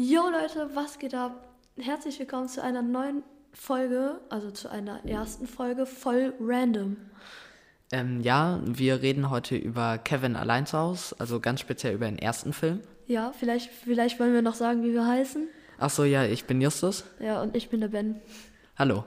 Jo Leute, was geht ab? Herzlich willkommen zu einer neuen Folge, also zu einer ersten Folge voll random. Ähm, ja, wir reden heute über Kevin allein zu Hause, also ganz speziell über den ersten Film. Ja, vielleicht, vielleicht wollen wir noch sagen, wie wir heißen. Ach so, ja, ich bin Justus. Ja, und ich bin der Ben. Hallo.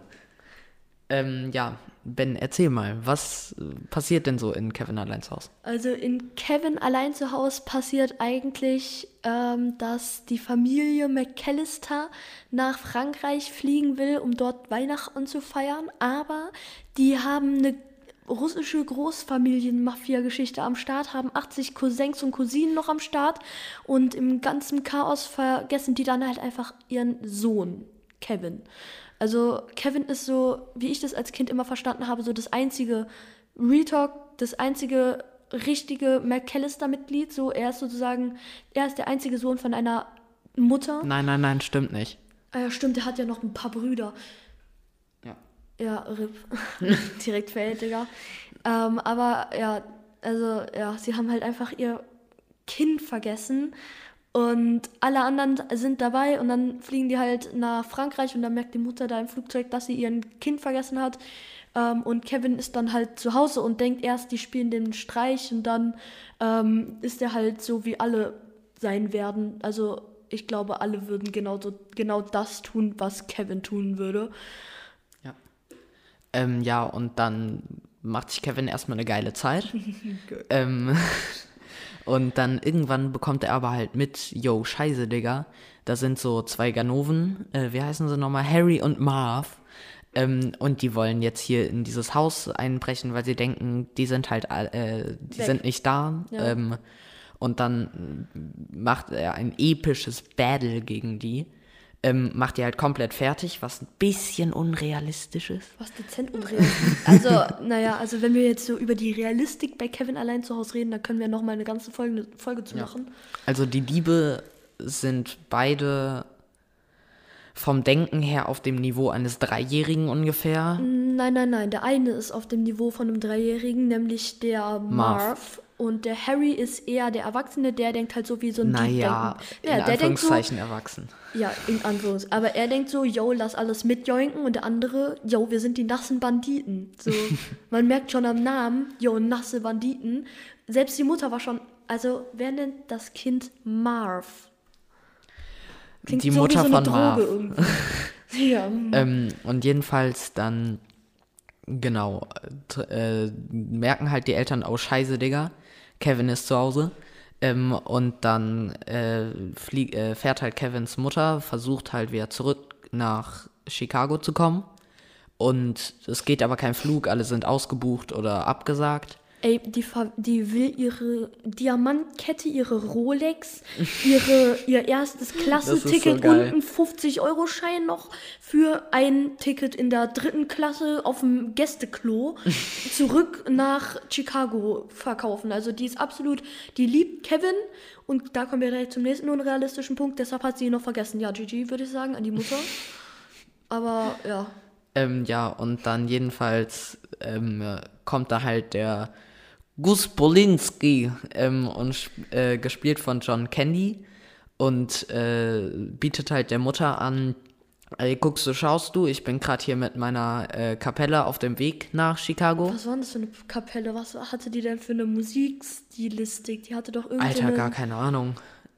Ähm, ja, Ben, erzähl mal, was äh, passiert denn so in Kevin allein zu Hause? Also in Kevin allein zu Hause passiert eigentlich, ähm, dass die Familie McAllister nach Frankreich fliegen will, um dort Weihnachten zu feiern, aber die haben eine russische Großfamilien-Mafia-Geschichte am Start, haben 80 Cousins und Cousinen noch am Start und im ganzen Chaos vergessen die dann halt einfach ihren Sohn, Kevin. Also Kevin ist so, wie ich das als Kind immer verstanden habe, so das einzige Retalk, das einzige richtige McAllister-Mitglied. So, er ist sozusagen, er ist der einzige Sohn von einer Mutter. Nein, nein, nein, stimmt nicht. Ah ja, stimmt, er hat ja noch ein paar Brüder. Ja. Ja, RIP. Direkt fällt, Digga. Ähm, aber ja, also ja, sie haben halt einfach ihr Kind vergessen und alle anderen sind dabei und dann fliegen die halt nach Frankreich und dann merkt die Mutter da im Flugzeug, dass sie ihren Kind vergessen hat. Ähm, und Kevin ist dann halt zu Hause und denkt erst, die spielen den Streich und dann ähm, ist er halt so, wie alle sein werden. Also ich glaube, alle würden genau, so, genau das tun, was Kevin tun würde. Ja. Ähm, ja, und dann macht sich Kevin erstmal eine geile Zeit. ähm, und dann irgendwann bekommt er aber halt mit, yo, scheiße, Digga. Da sind so zwei Ganoven, äh, wie heißen sie nochmal? Harry und Marv. Ähm, und die wollen jetzt hier in dieses Haus einbrechen, weil sie denken, die sind halt, äh, die Weg. sind nicht da. Ja. Ähm, und dann macht er ein episches Battle gegen die. Ähm, macht die halt komplett fertig, was ein bisschen unrealistisch ist. Was dezent unrealistisch. Also, naja, also wenn wir jetzt so über die Realistik bei Kevin allein zu Hause reden, dann können wir nochmal eine ganze Folge, Folge zu machen. Also die Diebe sind beide vom Denken her auf dem Niveau eines Dreijährigen ungefähr. Nein, nein, nein. Der eine ist auf dem Niveau von einem Dreijährigen, nämlich der Marv. Marv. Und der Harry ist eher der Erwachsene, der denkt halt so wie so ein Naja, Dieb in denken. Ja, der denkt so, Anführungszeichen erwachsen. ja, in Anführungszeichen. Aber er denkt so, yo, lass alles mitjoinken. Und der andere, yo, wir sind die nassen Banditen. So, man merkt schon am Namen, yo, nasse Banditen. Selbst die Mutter war schon, also wer nennt das Kind Marv? Klingt Die so Mutter wie so eine von Droge Marv. irgendwie. ja. Ähm, und jedenfalls dann, genau, äh, merken halt die Eltern, oh scheiße, Digga, Kevin ist zu Hause. Ähm, und dann äh, flieg, äh, fährt halt Kevins Mutter, versucht halt wieder zurück nach Chicago zu kommen. Und es geht aber kein Flug, alle sind ausgebucht oder abgesagt. Ey, die, die will ihre Diamantkette, ihre Rolex, ihre, ihr erstes Klassenticket so und einen 50-Euro-Schein noch für ein Ticket in der dritten Klasse auf dem Gästeklo zurück nach Chicago verkaufen. Also die ist absolut, die liebt Kevin und da kommen wir direkt zum nächsten unrealistischen Punkt. Deshalb hat sie ihn noch vergessen. Ja, GG würde ich sagen, an die Mutter. Aber ja, Ähm, ja, und dann jedenfalls ähm, äh, kommt da halt der Gus Bolinski ähm, und äh, gespielt von John Candy und äh, bietet halt der Mutter an, ey, guckst du, schaust du, ich bin gerade hier mit meiner äh, Kapelle auf dem Weg nach Chicago. was war denn das für eine Kapelle? Was hatte die denn für eine Musikstilistik? Die hatte doch irgendwie Alter, gar keine Ahnung.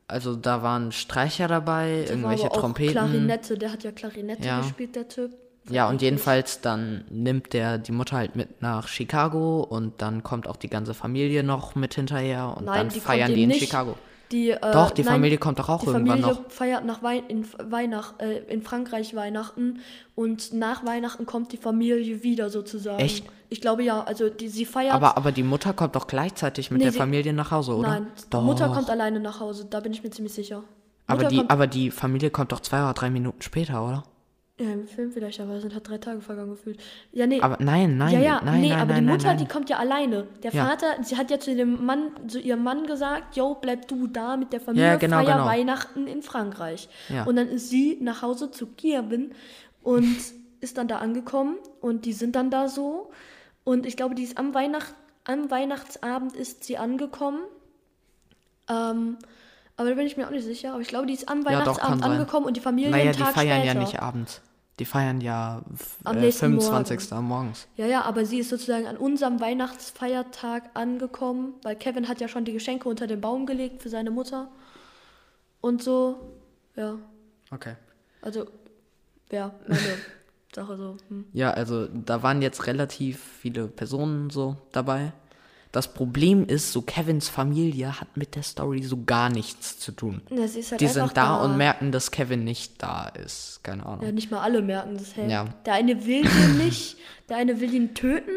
Also da waren Streicher dabei, irgendwelche Trompeten. Klarinette, der hat ja Klarinette Ja. gespielt, der Typ. Ja, und jedenfalls dann nimmt der die Mutter halt mit nach Chicago und dann kommt auch die ganze Familie noch mit hinterher und Nein, dann die feiern die in nicht. Chicago. Die, äh, Doch, die nein, Familie kommt doch auch die irgendwann Familie noch. feiert nach Wei in Weihnacht, äh, in Frankreich Weihnachten und nach Weihnachten kommt die Familie wieder sozusagen. Echt? Ich glaube ja, also die, sie feiert. Aber, aber die Mutter kommt doch gleichzeitig mit Nee, der sie- Familie nach Hause, oder? Nein, doch. die Mutter kommt alleine nach Hause, da bin ich mir ziemlich sicher. aber, die, aber die Familie kommt doch zwei oder drei Minuten später, oder? Ja, im Film vielleicht, aber es sind halt drei Tage vergangen gefühlt. Ja, nee. Aber nein, nein, ja, ja, nein, nee, nein, aber nein, die Mutter, nein, die kommt ja alleine. Der Ja. Vater, sie hat ja zu dem Mann, zu ihrem Mann gesagt, yo, bleib du da mit der Familie, Ja, genau, feier genau. Weihnachten in Frankreich. Ja. Und dann ist sie nach Hause zu Kevin und ist dann da angekommen und die sind dann da so. Und ich glaube, die ist am, Weihnacht, am Weihnachtsabend ist sie angekommen. Ähm, Aber da bin ich mir auch nicht sicher. Aber ich glaube, die ist am Ja, doch, Weihnachtsabend sein. angekommen und die Familie Naja, die Tag feiern später. ja nicht abends. Die feiern ja Am äh, nächsten 25. morgens. Ja, ja, aber sie ist sozusagen an unserem Weihnachtsfeiertag angekommen, weil Kevin hat ja schon die Geschenke unter den Baum gelegt für seine Mutter. Und so, ja, Okay. also, ja, meine Sache so. Hm. Ja, also da waren jetzt relativ viele Personen so dabei. Das Problem ist, so Kevins Familie hat mit der Story so gar nichts zu tun. Halt Die sind da, und merken, dass Kevin nicht da ist. Keine Ahnung. Ja, nicht mal alle merken das, hey. Ja. Der eine will ihn nicht, der eine will ihn töten,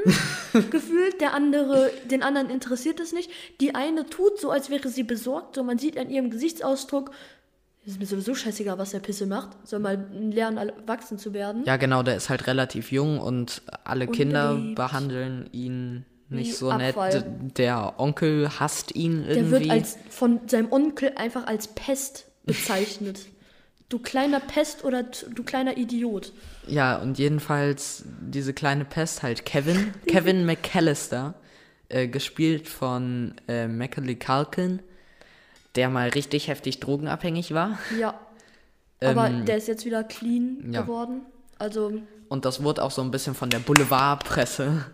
gefühlt, der andere, den anderen interessiert es nicht. Die eine tut so, als wäre sie besorgt, so man sieht an ihrem Gesichtsausdruck, es ist mir sowieso scheißegal, was der Pisse macht, soll mal lernen, erwachsen zu werden. Ja, genau, der ist halt relativ jung und alle Kinder Unbeliebt. behandeln ihn nicht so nett. Abfall. D- Der Onkel hasst ihn Der irgendwie. wird als von seinem Onkel einfach als Pest bezeichnet. Du kleiner Pest oder du kleiner Idiot. Ja, und jedenfalls diese kleine Pest halt Kevin, Kevin McAllister, äh, gespielt von äh, Macaulay Culkin, der mal richtig heftig drogenabhängig war. Ja. Aber Ähm, der ist jetzt wieder clean ja. geworden. Also, Und das wurde auch so ein bisschen von der Boulevardpresse,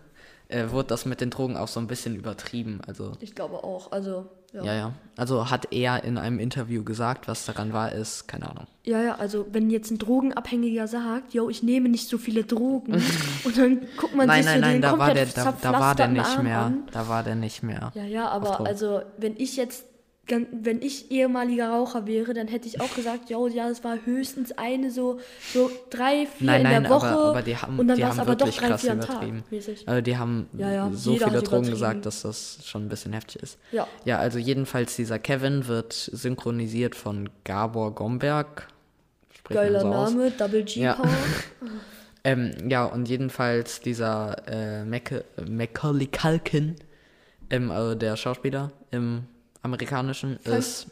äh, wurde das mit den Drogen auch so ein bisschen übertrieben. Also, ich glaube auch. Also, ja. ja, ja. Also hat er in einem Interview gesagt, was daran war, ist, keine Ahnung. Ja, ja, also wenn jetzt ein Drogenabhängiger sagt, yo, ich nehme nicht so viele Drogen und dann guckt man nein, sich nein, so nein, den da war der, komplett da, da war der nicht Arm mehr. an. Da war der nicht mehr. Ja, ja, aber also wenn ich jetzt, wenn ich ehemaliger Raucher wäre, dann hätte ich auch gesagt, yo, ja, es war höchstens eine so, so drei, vier Nein, in nein, der Woche aber, aber die haben, und dann war es aber doch wirklich drei, krass vier am Tag. Mäßig. Also die haben Ja, ja, so viele Drogen gesagt, dass das schon ein bisschen heftig ist. Ja. Ja, also jedenfalls dieser Kevin wird synchronisiert von Gabor Gomberg. Spricht Geiler so aus. Name, Double G Ja. Power. Ähm, ja, und jedenfalls dieser äh, Maca Macaulay Culkin, ähm, also der Schauspieler im amerikanischen, Von- ist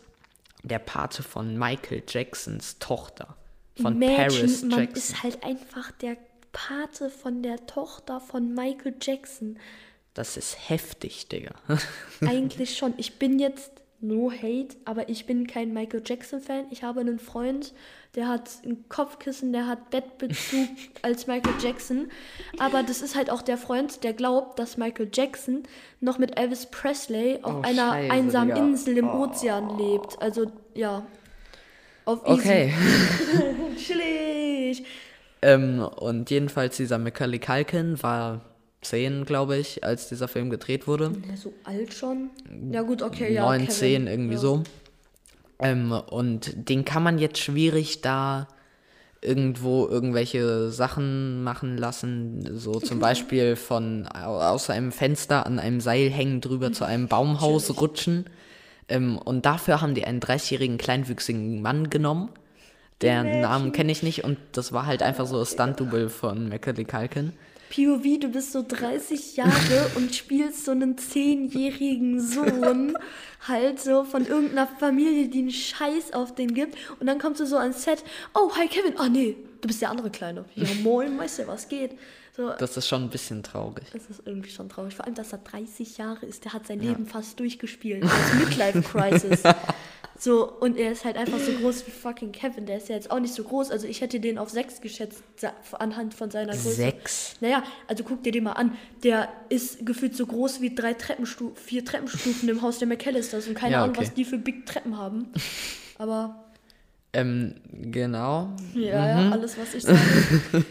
der Pate von Michael Jacksons Tochter. Von Imagine, Paris man Jackson. ist halt einfach der Pate von der Tochter von Michael Jackson. Das ist heftig, Digga. Eigentlich schon. Ich bin jetzt no hate, aber ich bin kein Michael Jackson-Fan. Ich habe einen Freund, der hat ein Kopfkissen, der hat Bettbezug als Michael Jackson. Aber das ist halt auch der Freund, der glaubt, dass Michael Jackson noch mit Elvis Presley auf Oh, einer Scheiße, einsamen Digga. Insel im Ozean lebt. Also ja. Auf easy. Okay. Chillig. ähm, und jedenfalls dieser Macaulay Culkin war 10, glaube ich, als dieser Film gedreht wurde. Ja, so alt schon? Ja gut, okay, ja. 9, Kevin. 10, irgendwie ja. so. Ähm, und den kann man jetzt schwierig da irgendwo irgendwelche Sachen machen lassen, so zum Beispiel von au- aus einem Fenster an einem Seil hängen drüber zu einem Baumhaus rutschen. Ähm, und dafür haben die einen 30-jährigen kleinwüchsigen Mann genommen. Der Namen kenne ich nicht und das war halt einfach so ein Stunt-Double von Macaulay Culkin. POV, du bist so 30 Jahre und spielst so einen 10-jährigen Sohn halt so von irgendeiner Familie, die einen Scheiß auf den gibt. Und dann kommst du so ans Set, oh, hi Kevin, ah nee, du bist der andere Kleine. Ja, moin, weißt du, was geht? So, Das ist schon ein bisschen traurig. das ist irgendwie schon traurig. Vor allem, dass er 30 Jahre ist, der hat sein Leben fast durchgespielt. Das Midlife-Crisis. So, und er ist halt einfach so groß wie fucking Kevin. Der ist ja jetzt auch nicht so groß. Also ich hätte den auf 6 geschätzt, anhand von seiner Größe. Sechs? Naja, also guck dir den mal an. Der ist gefühlt so groß wie drei Treppenstufen, vier Treppenstufen im Haus der McAllisters und keine Ja, Ahnung, okay. was die für Big Treppen haben. Aber Ähm, genau. ja, ja, alles, was ich sage.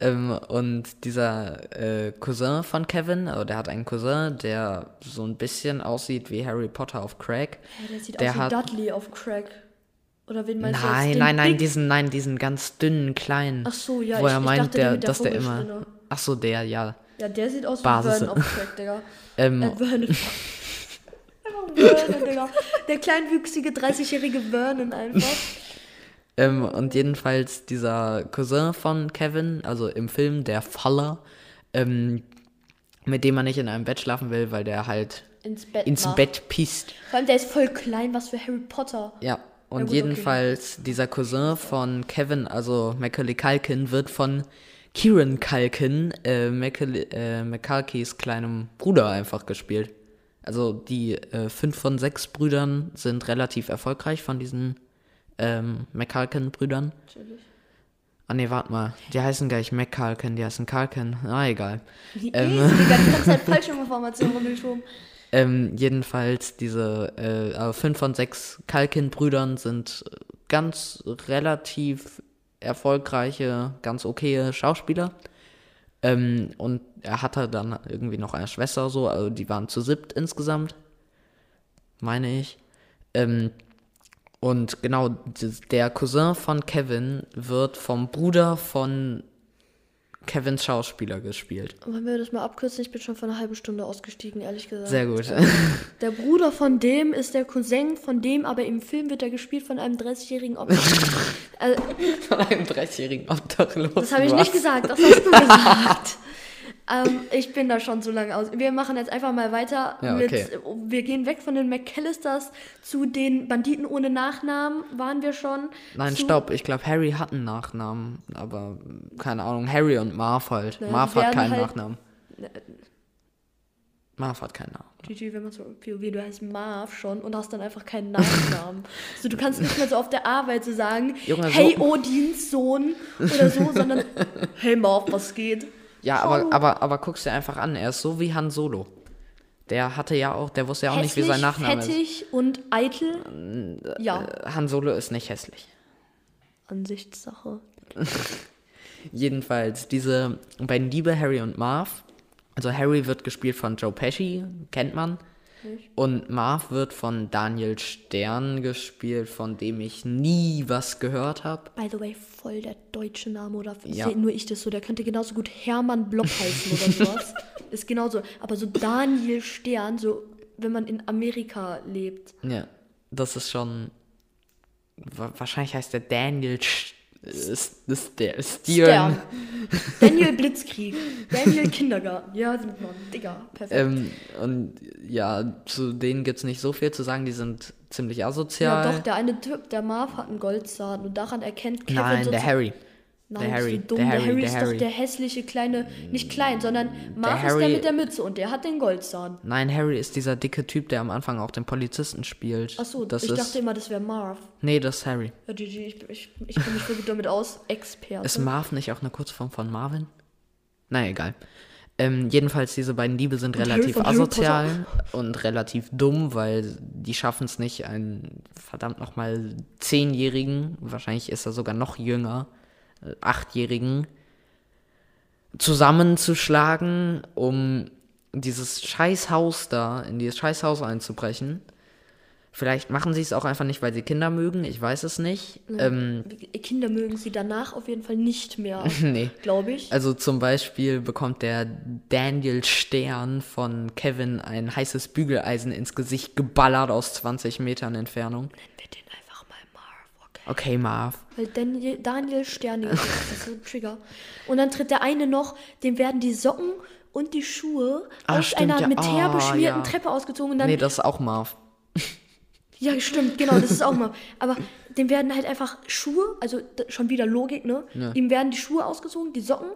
Ähm, und dieser äh, Cousin von Kevin, also der hat einen Cousin, der so ein bisschen aussieht wie Harry Potter auf Crack. Ja, der sieht Der aus wie hat- Dudley auf Crack. Oder wen meinst du Nein, jetzt? Den nein, nein, diesen, nein, diesen ganz dünnen, kleinen. Ach so, ja, wo ich- er ich meint, dachte, der der, dass der immer. Ach so, der, ja. Ja, der sieht aus wie Basis. Vernon auf Crack, Digga. Ähm, Äh, Vernon. Einfach Vernon, Digga. Der kleinwüchsige 30-jährige Vernon einfach. Ähm, und jedenfalls dieser Cousin von Kevin, also im Film, der Faller, ähm, mit dem man nicht in einem Bett schlafen will, weil der halt Ins Bett ins macht. Bett pisst. Vor allem, der ist voll klein, was für Harry Potter. Ja, und gut, okay. jedenfalls dieser Cousin von Kevin, also Macaulay Culkin, wird von Kieran Culkin, äh, Macaulay, äh, McCulkeys kleinem Bruder einfach gespielt. Also die äh, fünf von sechs Brüdern sind relativ erfolgreich von diesen ähm, McCulkin-Brüdern. Natürlich. Ah nee, warte mal. Die heißen gleich McCulkin, die heißen Culkin. Ah, egal. Die Ähm. ähm. die ganze Zeit falsche Informationen rumgeschoben. Ähm, jedenfalls, diese äh, also fünf von sechs Culkin-Brüdern sind ganz relativ erfolgreiche, ganz okaye Schauspieler. Ähm, und er hatte dann irgendwie noch eine Schwester, so, also die waren zu siebt insgesamt, meine ich. Ähm, und genau, der Cousin von Kevin wird vom Bruder von Kevins Schauspieler gespielt. Wollen wir das mal abkürzen? Ich bin schon vor einer halben Stunde ausgestiegen, ehrlich gesagt. Sehr gut. Der Bruder von dem ist der Cousin von dem, aber im Film wird er gespielt von einem 30-jährigen Obdachlosen. also, Von einem 30-jährigen Obdachlosen. das habe ich nicht gesagt, das hast du gesagt. ähm, ich bin da schon zu lange aus. Wir machen jetzt einfach mal weiter Ja, mit. okay. Wir gehen weg von den McAllisters zu den Banditen ohne Nachnamen, waren wir schon. Nein, zu, stopp. Ich glaube, Harry hat einen Nachnamen, aber keine Ahnung. Harry und Marv halt. Naja, Marv hat keinen halt- Nachnamen. Marv hat keinen Namen. GG, wenn man so POV, du heißt Marv schon und hast dann einfach keinen Nachnamen. also du kannst nicht mehr so auf der Arbeit so sagen, Junge, so- hey Odins Sohn oder so, sondern hey Marv, was geht? Ja, aber, aber, aber guck's dir einfach an. Er ist so wie Han Solo. Der hatte ja auch, der wusste ja auch nicht, wie sein Nachname ist. fettig und eitel. Ja, Äh, Han Solo ist nicht hässlich. Ansichtssache. Jedenfalls, diese beiden Diebe, Harry und Marv. Also Harry wird gespielt von Joe Pesci, kennt man. Und Marv wird von Daniel Stern gespielt, von dem ich nie was gehört habe. By the way, voll der deutsche Name oder Ja. nur ich das so, der könnte genauso gut Hermann Block heißen oder sowas. Ist genauso, aber so Daniel Stern, so wenn man in Amerika lebt. Ja, das ist schon. wa- Wahrscheinlich heißt der Daniel der Stern. Stern. Daniel Blitzkrieg. Daniel Kindergarten. Ja, sind man. Digga, perfekt. Ähm, und ja, zu denen gibt es nicht so viel zu sagen, die sind ziemlich ja, asozial. doch, der eine Typ, der Marv hat einen Goldzahn und daran erkennt Kevin Nein, der Harry. Nein, der Harry, der Harry, Harry, der ist Harry. doch der hässliche kleine, nicht klein, sondern Marv ist der Harry- mit der Mütze und der hat den Goldzahn. Nein, Harry ist dieser dicke Typ, der am Anfang auch den Polizisten spielt. Achso, das ich ist, dachte immer, das wäre Marv. Nee, das ist Harry. Ja, GG, ich, ich, ich kenne mich wirklich damit aus. Experte. Ist Marv nicht auch eine Kurzform von Marvin? Na egal. Ähm, jedenfalls, diese beiden Diebe sind Und Harry relativ Harry asozial und relativ dumm, weil die schaffen es nicht, einen verdammt nochmal Zehnjährigen, wahrscheinlich ist er sogar noch jünger, Achtjährigen, zusammenzuschlagen, um dieses Scheißhaus da, in dieses Scheißhaus einzubrechen. Vielleicht machen sie es auch einfach nicht, weil sie Kinder mögen, ich weiß es nicht. Ähm, Kinder mögen sie danach auf jeden Fall nicht mehr, nee. glaube ich. Also zum Beispiel bekommt der Daniel Stern von Kevin ein heißes Bügeleisen ins Gesicht geballert aus 20 Metern Entfernung. Nennen wir den okay? Marv. Weil Daniel, Daniel Sterne, das ist so ein Trigger. Und dann tritt der eine noch, dem werden die Socken und die Schuhe Ah, aus stimmt, einer ja. mit Teer Ah, beschmierten ja. Treppe ausgezogen und dann Nee, das ist auch Marv. Ja, stimmt, genau, das ist auch mal. Aber dem werden halt einfach Schuhe, also schon wieder Logik, ne? Ihm werden die Schuhe ausgezogen, die Socken,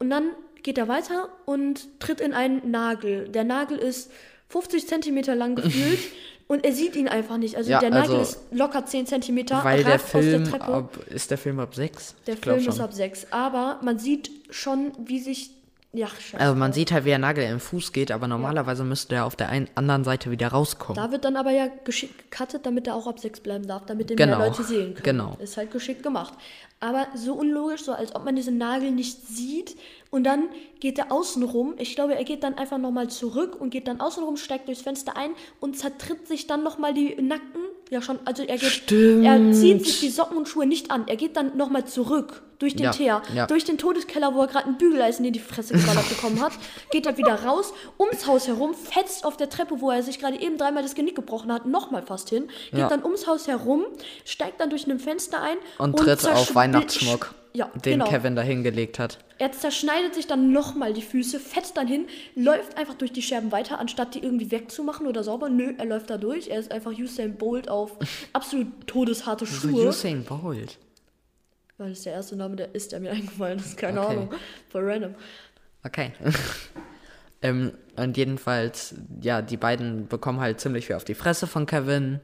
und dann geht er weiter und tritt in einen Nagel. Der Nagel ist 50 Zentimeter lang gefühlt und er sieht ihn einfach nicht. Also Ja, der Nagel also, ist locker 10 Zentimeter, Weil der Film der Treppe. ab. Ist der Film ab 6? der ich Film ist schon. ab 6. Aber man sieht schon, wie sich. Ja, scheiße. Also man sieht halt, wie der Nagel im Fuß geht, aber normalerweise müsste er auf der einen, anderen Seite wieder rauskommen. Da wird dann aber ja geschickt gecuttet, damit er auch ab 6 bleiben darf, damit den Genau, mehr Leute sehen können. genau. Ist halt geschickt gemacht. Aber so unlogisch, so als ob man diesen Nagel nicht sieht und dann geht er außen rum. Ich glaube, er geht dann einfach nochmal zurück und geht dann außen rum, steigt durchs Fenster ein und zertritt sich dann nochmal die Nacken. Ja, schon, also er geht, Stimmt. er zieht sich die Socken und Schuhe nicht an. Er geht dann nochmal zurück durch den Ja, Teer, ja. durch den Todeskeller, wo er gerade ein Bügeleisen in die Fresse geballert bekommen hat, geht er wieder raus, ums Haus herum, fetzt auf der Treppe, wo er sich gerade eben dreimal das Genick gebrochen hat, nochmal fast hin, geht Ja. dann ums Haus herum, steigt dann durch ein Fenster ein und tritt auf zerschbi- Weihnachtsschmuck, Ja, den genau. Kevin da hingelegt hat. Er zerschneidet sich dann nochmal die Füße, fetzt dann hin, läuft einfach durch die Scherben weiter, anstatt die irgendwie wegzumachen oder sauber. Nö, er läuft da durch. Er ist einfach Usain Bolt auf absolut todesharte So Schuhe. Usain Bolt. Weil das ist der erste Name, der ist, der mir eingefallen ist. Keine Okay. Ahnung. Voll random. Okay. Ähm, und jedenfalls, ja, die beiden bekommen halt ziemlich viel auf die Fresse von Kevin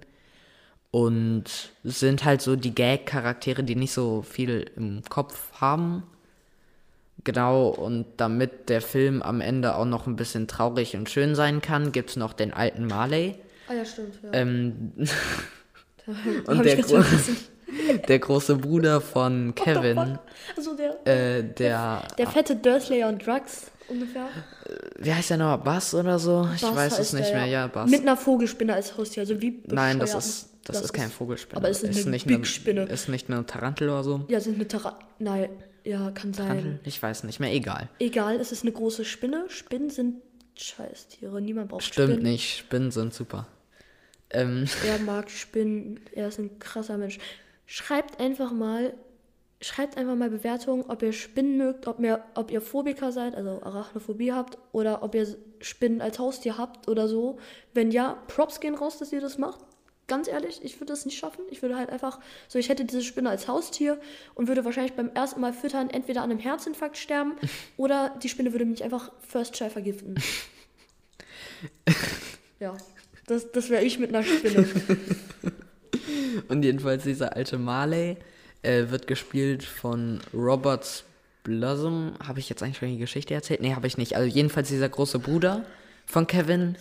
und sind halt so die Gag-Charaktere, die nicht so viel im Kopf haben. Genau, und damit der Film am Ende auch noch ein bisschen traurig und schön sein kann, gibt es noch den alten Marley. Ah ja, stimmt. Ja. Ähm, und ich der, gro der große Bruder von Kevin, Also der, äh, der, der fette Dursley on Drugs ungefähr. wie heißt der noch, Bass oder so? Ich Bass weiß es nicht der, mehr, ja, Bass. Mit einer Vogelspinne als Haustier, also wie Nein, das ist, muss- das, ist kein Vogelspinne. Aber es ist eine nicht Big Spinne. Ist nicht eine Tarantel oder so? Ja, sind eine Tara Nein, ja, kann sein. Tarantel? Ich weiß nicht mehr, egal. Egal, es ist eine große Spinne. Spinnen sind Scheißtiere. Niemand braucht Stimmt Spinnen. nicht, Spinnen sind super. Ähm, Er mag Spinnen. Er ist ein krasser Mensch. Schreibt einfach mal, schreibt einfach mal Bewertungen, ob ihr Spinnen mögt, ob ihr, ob ihr Phobiker seid, also Arachnophobie habt, oder ob ihr Spinnen als Haustier habt oder so. Wenn ja, Props gehen raus, dass ihr das macht. Ganz ehrlich, ich würde das nicht schaffen. Ich würde halt einfach, so ich hätte diese Spinne als Haustier und würde wahrscheinlich beim ersten Mal füttern entweder an einem Herzinfarkt sterben oder die Spinne würde mich einfach First Try vergiften. ja, das, das wäre ich mit einer Spinne. und jedenfalls dieser alte Marley äh, wird gespielt von Robert Blossom. Habe ich jetzt eigentlich schon die Geschichte erzählt? Nee, habe ich nicht. Also jedenfalls dieser große Bruder von Kevin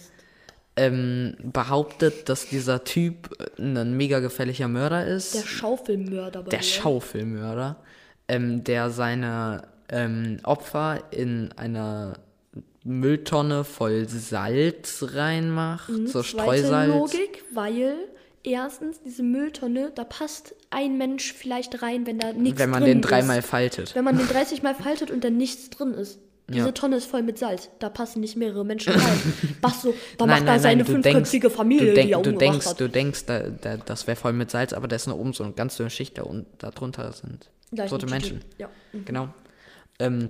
ähm, behauptet, dass dieser Typ ein mega gefährlicher Mörder ist. Der Schaufelmörder der mir. Schaufelmörder, ähm, der seine ähm, Opfer in einer Mülltonne voll Salz reinmacht, so Mhm, Zweite Streusalz. Logik, weil erstens diese Mülltonne, da passt ein Mensch vielleicht rein, wenn da nichts wenn man drin den dreimal ist. faltet. Wenn man den 30 Mal faltet und da nichts drin ist. Diese Ja. Tonne ist voll mit Salz. Da passen nicht mehrere Menschen rein. Was so, da Nein, macht er nein, seine nein, du denkst, fünfköpfige Familie, du, denk, die er du denkst, hat. du denkst, da, da, das wäre voll mit Salz, aber da ist nur oben so eine ganz dünne Schicht da und darunter sind tote Menschen. Ja. Genau. Ähm,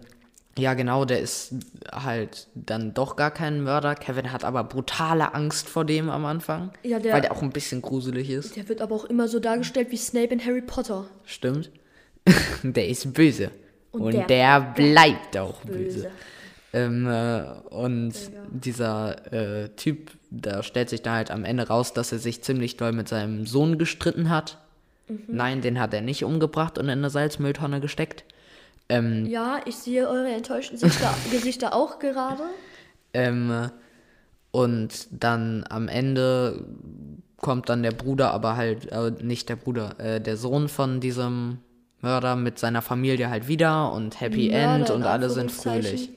ja, genau, der ist halt dann doch gar kein Mörder. Kevin hat aber brutale Angst vor dem am Anfang. Ja, der- weil der auch ein bisschen gruselig ist. Der wird aber auch immer so dargestellt wie Snape in Harry Potter. Stimmt. der ist böse. Und Und, der der, bleibt auch böse. Böse. Ähm, äh, und dieser äh, Typ, da stellt sich da halt am Ende raus, dass er sich ziemlich doll mit seinem Sohn gestritten hat. Mhm. Nein, den hat er nicht umgebracht und in eine Salzmülltonne gesteckt. Ähm, Ja, ich sehe eure enttäuschten Gesichter, Gesichter auch gerade. Ähm, und dann am Ende kommt dann der Bruder, aber halt äh, nicht der Bruder, äh, der Sohn von diesem Mörder mit seiner Familie halt wieder und Happy End und alle sind fröhlich.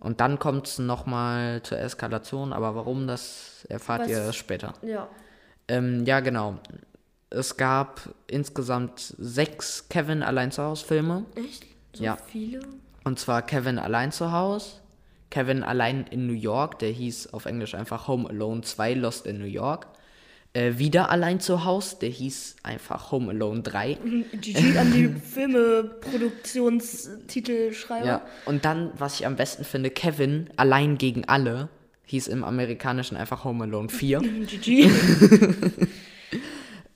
Und dann kommt es nochmal zur Eskalation, aber warum, das erfahrt Was- ihr später. Ja. Ähm, ja, genau. Es gab insgesamt sechs Kevin allein zu Hause Filme. Echt? So Ja. viele? Und zwar Kevin allein zu Hause, Kevin allein in New York, der hieß auf Englisch einfach Home Alone 2 Lost in New York. Äh, wieder allein zu Hause, der hieß einfach Home Alone 3. GG an die Filme-Produktionstitelschreiber. Ja. Und dann, was ich am besten finde, Kevin allein gegen alle, hieß im Amerikanischen einfach Home Alone 4. GG.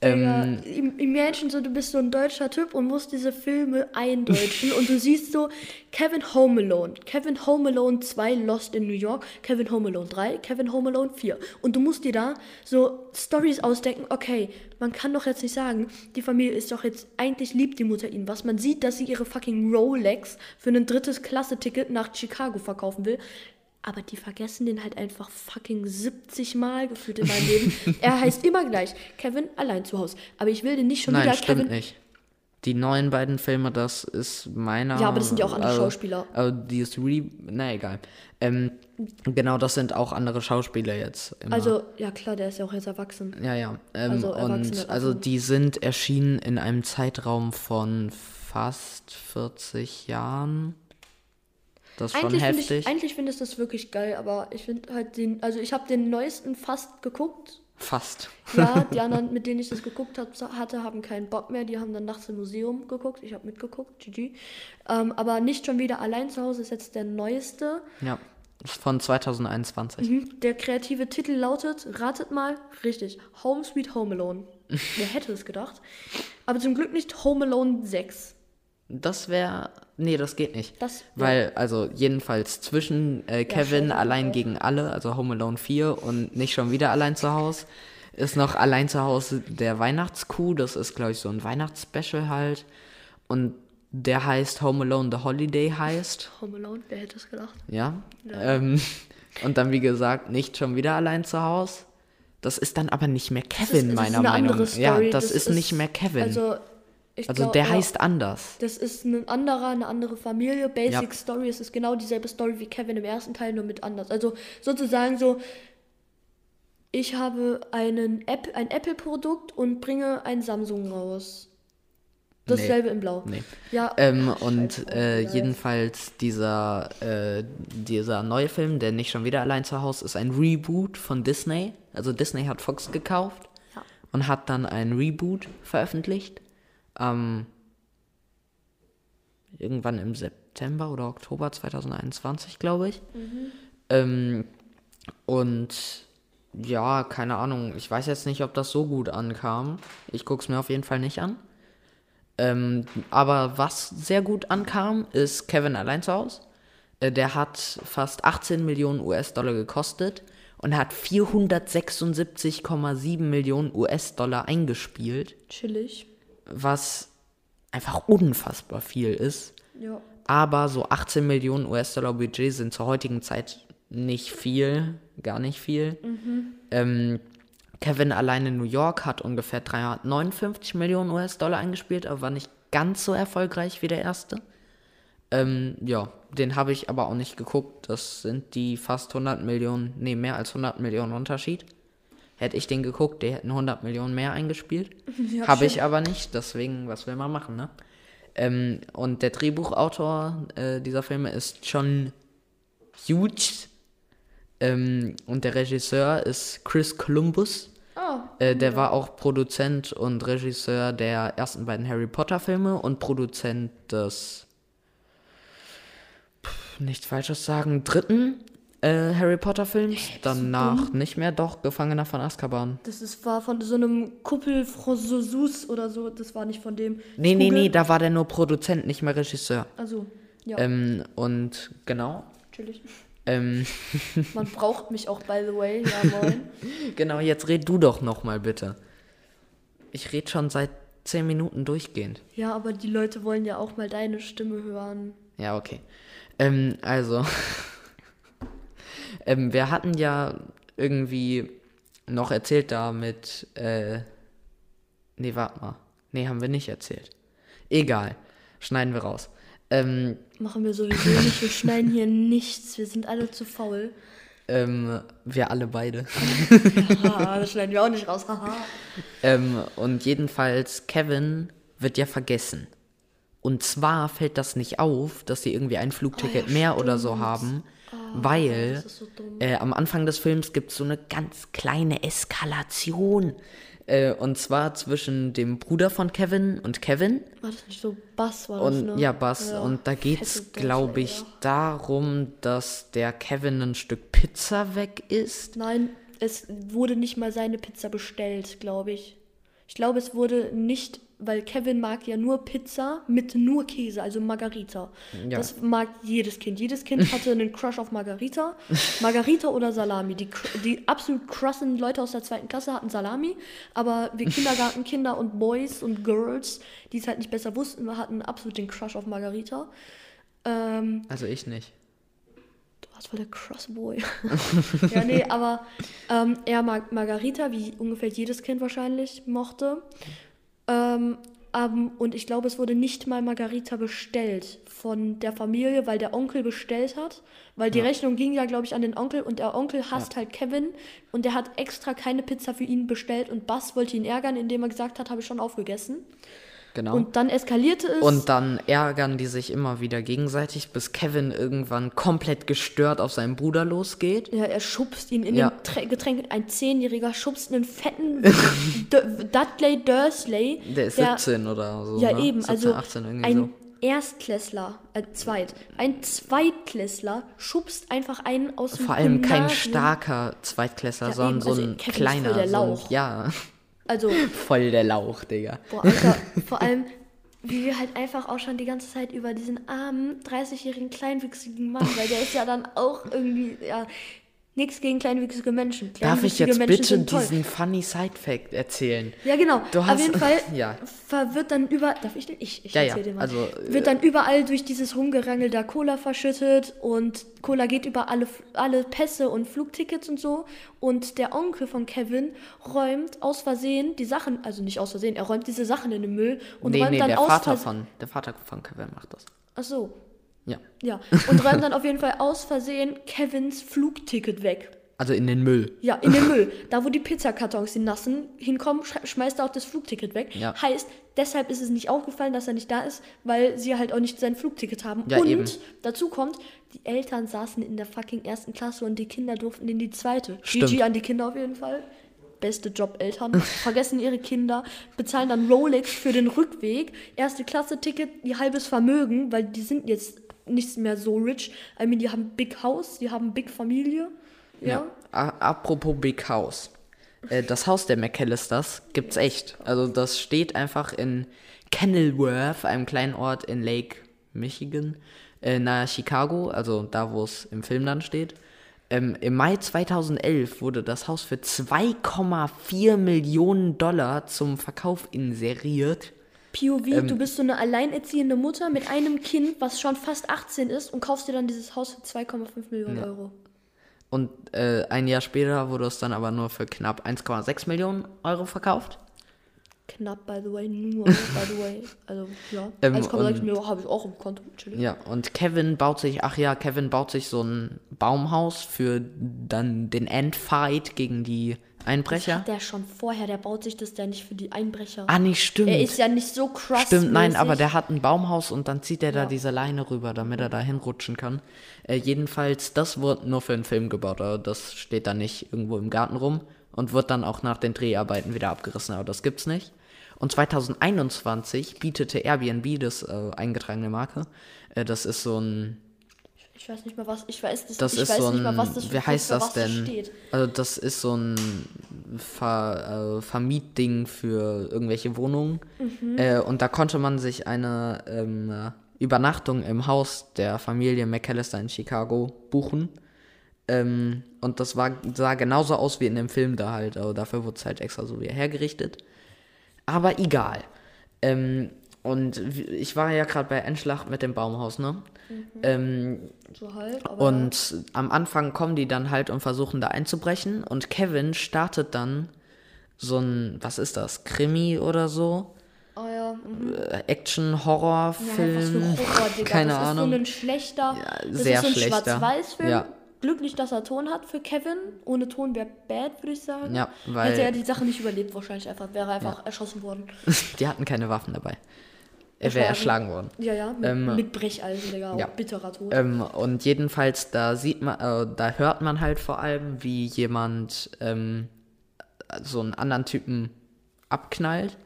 ähm, Ja, im- imagine so, du bist so ein deutscher Typ und musst diese Filme eindeutschen und du siehst so Kevin Home Alone, Kevin Home Alone 2 Lost in New York, Kevin Home Alone 3, Kevin Home Alone 4 und du musst dir da so Stories ausdenken, okay, man kann doch jetzt nicht sagen, die Familie ist doch jetzt, eigentlich liebt die Mutter ihn, was man sieht, dass sie ihre fucking Rolex für ein drittes Klasse-Ticket nach Chicago verkaufen will. Aber die vergessen den halt einfach fucking 70 Mal gefühlt in meinem Leben. er heißt immer gleich Kevin allein zu Hause. Aber ich will den nicht schon Nein, wieder stimmt Kevin. nicht. Die neuen beiden Filme, das ist meiner. Ja, aber das sind ja auch andere also- Schauspieler. Also die ist re. Na egal. Ähm, genau, das sind auch andere Schauspieler jetzt. Immer. Also, ja klar, der ist ja auch jetzt erwachsen. Ja, ja. Ähm, Also und also die sind erschienen in einem Zeitraum von fast 40 Jahren. Das ist schon Eigentlich finde heftig. ich, eigentlich finde ich das wirklich geil, aber ich finde halt den, also ich habe den neuesten fast geguckt. fast. Ja, die anderen, mit denen ich das geguckt hab, hatte, haben keinen Bock mehr. Die haben dann nachts im Museum geguckt. Ich habe mitgeguckt, GG. Ähm, aber nicht schon wieder allein zu Hause ist jetzt der neueste. Ja. Ist von 2021. Mhm. Der kreative Titel lautet, ratet mal, richtig, Home Sweet Home Alone. Wer hätte es gedacht? Aber zum Glück nicht Home Alone 6. Das wäre. Nee, das geht nicht. Das- Weil, also jedenfalls zwischen äh, Kevin schon, allein ja. gegen alle, also Home Alone 4 und nicht schon wieder allein zu Hause, ist noch allein zu Hause der Weihnachtskuh. Das ist, glaube ich, so ein Weihnachtsspecial halt. Und der heißt Home Alone The Holiday heißt. Home Alone, wer hätte es gedacht? Ja. Ähm, und dann, wie gesagt, nicht schon wieder allein zu Hause. Das ist dann aber nicht mehr Das ist- Kevin, das ist meiner eine Meinung nach. Ja, Story. das, ist, nicht mehr Kevin. Also, Also, ich glaub, der ja, heißt anders. Das ist ein anderer, eine andere Familie, Basic Ja. Story. Es ist genau dieselbe Story wie Kevin im ersten Teil, nur mit anders. Also sozusagen so, ich habe einen App, ein Apple-Produkt und bringe ein Samsung raus. Dasselbe in Blau. Nee. Ja, Ähm, ach, und äh, jedenfalls dieser, äh, dieser neue Film, der nicht schon wieder allein zu Hause ist, ein Reboot von Disney. Also Disney hat Fox gekauft Ja. und hat dann ein Reboot veröffentlicht. Ähm, irgendwann im September oder Oktober 2021, glaube ich. Ähm, und ja, keine Ahnung, ich weiß jetzt nicht, ob das so gut ankam. Ich gucke es mir auf jeden Fall nicht an. Ähm, aber was sehr gut ankam, ist Kevin allein zu Hause. Äh, der hat fast 18 Millionen US-Dollar gekostet und hat 476,7 Millionen US-Dollar eingespielt, chillig. Was einfach unfassbar viel ist. Ja. Aber so 18 Millionen US-Dollar Budget sind zur heutigen Zeit nicht viel, gar nicht viel. Ähm, Kevin allein in New York hat ungefähr 359 Millionen US-Dollar eingespielt, aber war nicht ganz so erfolgreich wie der erste. Ähm, ja, den habe ich aber auch nicht geguckt. Das sind die fast 100 Millionen, nee, mehr als 100 Millionen Unterschied. Hätte ich den geguckt, die hätten 100 Millionen mehr eingespielt. Ja, habe ich aber nicht, deswegen, was will man machen, ne? Ähm, und der Drehbuchautor äh, dieser Filme ist John Hughes. Ähm, und der Regisseur ist Chris Columbus. Ah, Äh, der war auch Produzent und Regisseur der ersten beiden Harry Potter Filme und Produzent des, pff, nichts Falsches sagen, dritten äh, Harry Potter Films. Danach nicht mehr, doch, Gefangener von Azkaban. das ist, war von so einem Kuppel Franzosus oder so. Das war nicht von dem. Nee, nee, Google- nee, da war der nur Produzent, nicht mehr Regisseur. Also, ja, Ähm, und genau. chillig. Ähm, Man braucht mich auch, by the way. Ja, moin. genau, jetzt red du doch noch mal bitte. Ich red schon seit 10 Minuten durchgehend. ja, aber die Leute wollen ja auch mal deine Stimme hören. Ja, okay. Ähm, also, ähm, wir hatten ja irgendwie noch erzählt da mit, äh, nee, warte mal. Nee, haben wir nicht erzählt. Egal, schneiden wir raus. Ähm, Machen wir sowieso nicht. Wir schneiden hier nichts. Wir sind alle zu faul. ähm, wir alle beide. Haha, das schneiden wir auch nicht raus. Haha. Ähm, und jedenfalls, Kevin wird ja vergessen. Und zwar fällt das nicht auf, dass sie irgendwie ein Flugticket Oh ja, mehr oder so haben, weil ist so äh, am Anfang des Films gibt es so eine ganz kleine Eskalation. Äh, und zwar zwischen dem Bruder von Kevin und Kevin. War das nicht so Bass? War das, Und ne? ja, Bass. Und da geht es, glaube ich, ja. darum, dass der Kevin ein Stück Pizza weg isst. Nein, es wurde nicht mal seine Pizza bestellt, glaube ich. Ich glaube, es wurde nicht, weil Kevin mag ja nur Pizza mit nur Käse, also Margarita. Ja. Das mag jedes Kind. Jedes Kind hatte einen Crush auf Margarita. Margarita oder Salami. Die, die absolut krassen Leute aus der zweiten Klasse hatten Salami, aber wir Kindergartenkinder und Boys und Girls, die es halt nicht besser wussten, wir hatten absolut den Crush auf Margarita. Ähm, Also ich nicht. Du warst voll der Crossboy. ja, nee, aber ähm, er mag Margarita, wie ungefähr jedes Kind wahrscheinlich mochte. Ähm, ähm, und ich glaube, es wurde nicht mal Margarita bestellt von der Familie, weil der Onkel bestellt hat. Weil die Rechnung ging ja, glaube ich, an den Onkel und der Onkel hasst halt Kevin und der hat extra keine Pizza für ihn bestellt und Bass wollte ihn ärgern, indem er gesagt hat, habe ich schon aufgegessen. Genau. Und dann eskalierte es. Und dann ärgern die sich immer wieder gegenseitig, bis Kevin irgendwann komplett gestört auf seinen Bruder losgeht. Ja, er schubst ihn in Ja. den Trä- Getränk. Ein Zehnjähriger schubst einen fetten Dudley Dursley. Der ist 17 oder so. Ja, ne? eben. 17, also 18 irgendwie ein so. Erstklässler, äh, zweit, ein Zweitklässler schubst einfach einen aus dem Vor allem kein Gymnasium. starker Zweitklässler, Ja, sondern eben. so Also ein Kevin ist kleiner. der so ein, Lauch. ja, Also, voll der Lauch, Digga. boah, Alter, vor allem, wie wir halt einfach auch schon die ganze Zeit über diesen armen, 30-jährigen kleinwüchsigen Mann, weil der ist ja dann auch irgendwie, ja, nichts gegen kleinwüchsige Menschen. Darf ich jetzt Menschen bitte diesen funny Side-Fact erzählen? Ja, genau. Du Auf hast- jeden Fall Ja. wird dann über. Darf ich den? Ich, ich Ja, ja, erzähl dir mal. also, wird dann überall durch dieses Rumgerangel da Cola verschüttet und Cola geht über alle, alle Pässe und Flugtickets und so. Und der Onkel von Kevin räumt aus Versehen die Sachen, also nicht aus Versehen, er räumt diese Sachen in den Müll und nee, räumt nee, dann der aus Vater von, der Vater von Kevin macht das. Ach so. Ja. Ja. Und räumt dann auf jeden Fall aus Versehen Kevins Flugticket weg. Also in den Müll. Ja, in den Müll. Da, wo die Pizzakartons, die nassen, hinkommen, sch schmeißt er auch das Flugticket weg. Ja. Heißt, deshalb ist es nicht aufgefallen, dass er nicht da ist, weil sie halt auch nicht sein Flugticket haben. Ja, und eben. dazu kommt, die Eltern saßen in der fucking ersten Klasse und die Kinder durften in die zweite. Stimmt. GG an die Kinder auf jeden Fall. Beste Job, Eltern. Vergessen ihre Kinder, bezahlen dann Rolex für den Rückweg. Erste Klasse-Ticket, ihr halbes Vermögen, weil die sind jetzt nicht mehr so rich. I mean, die haben Big House, die haben Big Familie. Ja. Ja. Apropos Big House. Äh, das Haus der McAllisters gibt's echt. Also das steht einfach in Kenilworth, einem kleinen Ort in Lake Michigan, äh, nahe Chicago, also da, wo es im Film dann steht. Ähm, Im Mai 2011 wurde das Haus für 2,4 Millionen Dollar zum Verkauf inseriert. POV, Ähm, du bist so eine alleinerziehende Mutter mit einem Kind, was schon fast 18 ist und kaufst dir dann dieses Haus für 2,5 Millionen Euro. Und äh, ein Jahr später wurde es dann aber nur für knapp 1,6 Millionen Euro verkauft. Knapp, by the way, nur, by the way. Also, ja. Ähm, 1,6 und- Millionen habe ich auch im Konto. Entschuldigung. Ja, und Kevin baut sich, ach ja, Kevin baut sich so ein Baumhaus für dann den Endfight gegen die Einbrecher. Hat der schon vorher, der baut sich das ja nicht für die Einbrecher. Ah, nee, stimmt. er ist ja nicht so krass. Stimmt, nein, aber der hat ein Baumhaus und dann zieht er da Ja. diese Leine rüber, damit er da hinrutschen kann. Äh, jedenfalls, das wurde nur für einen Film gebaut, aber das steht dann nicht irgendwo im Garten rum und wird dann auch nach den Dreharbeiten wieder abgerissen, aber das gibt's nicht. Und 2021 bietete Airbnb, das äh, eingetragene Marke, äh, das ist so ein Ich weiß nicht mal, was, ich weiß, das, Das ich ist weiß so nicht ein, mal, was das wie heißt das das denn? steht. Also das ist so ein Ver, äh, Vermietding für irgendwelche Wohnungen. Mhm. Äh, und da konnte man sich eine ähm, äh, Übernachtung im Haus der Familie McAllister in Chicago buchen. Ähm, und das war, sah genauso aus wie in dem Film da halt, aber dafür wurde es halt extra so wieder hergerichtet. Aber egal. Ähm, und ich war ja gerade bei Endschlacht mit dem Baumhaus, ne? Ähm, So halt, aber und am Anfang kommen die dann halt und versuchen da einzubrechen. Und Kevin startet dann so ein, was ist das, Krimi oder so? Oh ja, mhm. Äh, Ja, Action-Horror-Film? was für Horror, Digga. Keine das Ahnung. ist so ein schlechter, das sehr ist so ein schlechter. Schwarz-Weiß-Film. Ja. Glücklich, dass er Ton hat für Kevin. Ohne Ton wäre bad, würde ich sagen. Ja, weil- Hätte er die Sache nicht überlebt, wahrscheinlich einfach. Wäre einfach erschossen worden. die hatten keine Waffen dabei. Er wäre erschlagen worden. Ja, ja, mit, Ähm, mit Brecheisen, Digga. ja. Bitterer Tod. Ähm, und jedenfalls, da sieht man, äh, da hört man halt vor allem, wie jemand ähm, so einen anderen Typen abknallt.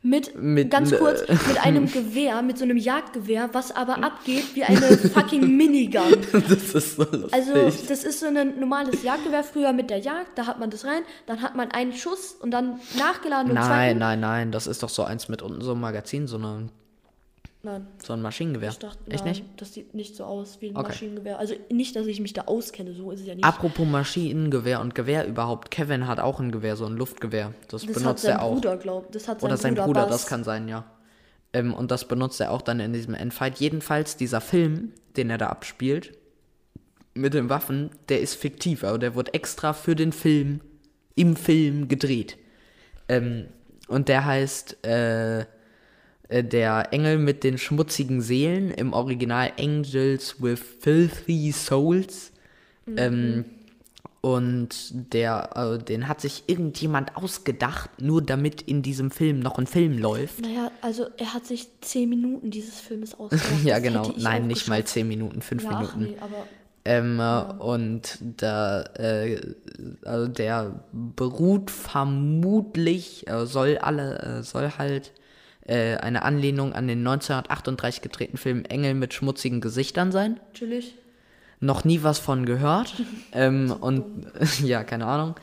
Mit, mit- ganz kurz, äh, mit einem Gewehr, mit so einem Jagdgewehr, was aber abgeht wie eine fucking Minigun. das ist so lustig. Also, das ist so ein normales Jagdgewehr, früher mit der Jagd, da hat man das rein, dann hat man einen Schuss und dann nachgeladen und nein, nein, nein, das ist doch so eins mit unten so einem Magazin, so, eine, Nein, so ein Maschinengewehr. ich dachte, Echt nein, nicht? das sieht nicht so aus wie ein Okay. Maschinengewehr. Also nicht, dass ich mich da auskenne, so ist es ja nicht. Apropos Maschinengewehr und Gewehr überhaupt. Kevin hat auch ein Gewehr, so ein Luftgewehr. Das, das benutzt er auch. Bruder, glaubt. Das hat sein Oder sein Bruder, Bruder, das kann sein, ja. Ähm, und das benutzt er auch dann in diesem Endfight. Jedenfalls, dieser Film, den er da abspielt, mit den Waffen, der ist fiktiv, aber der wurde extra für den Film, im Film gedreht. Ähm, und der heißt, äh, der Engel mit den schmutzigen Seelen, im Original Angels with Filthy Souls. Ähm, und der, äh, den hat sich irgendjemand ausgedacht, nur damit in diesem Film noch ein Film läuft. Naja, also er hat sich zehn Minuten dieses Filmes ausgedacht. ja, genau. Nein, nicht mal zehn Minuten, fünf Ja, Minuten. nee, aber Ähm, äh, Und da, äh, also der beruht vermutlich, äh, soll alle, äh, soll halt äh, eine Anlehnung an den 1938 gedrehten Film Engel mit schmutzigen Gesichtern sein. natürlich. Noch nie was von gehört. ähm, und ja, keine Ahnung.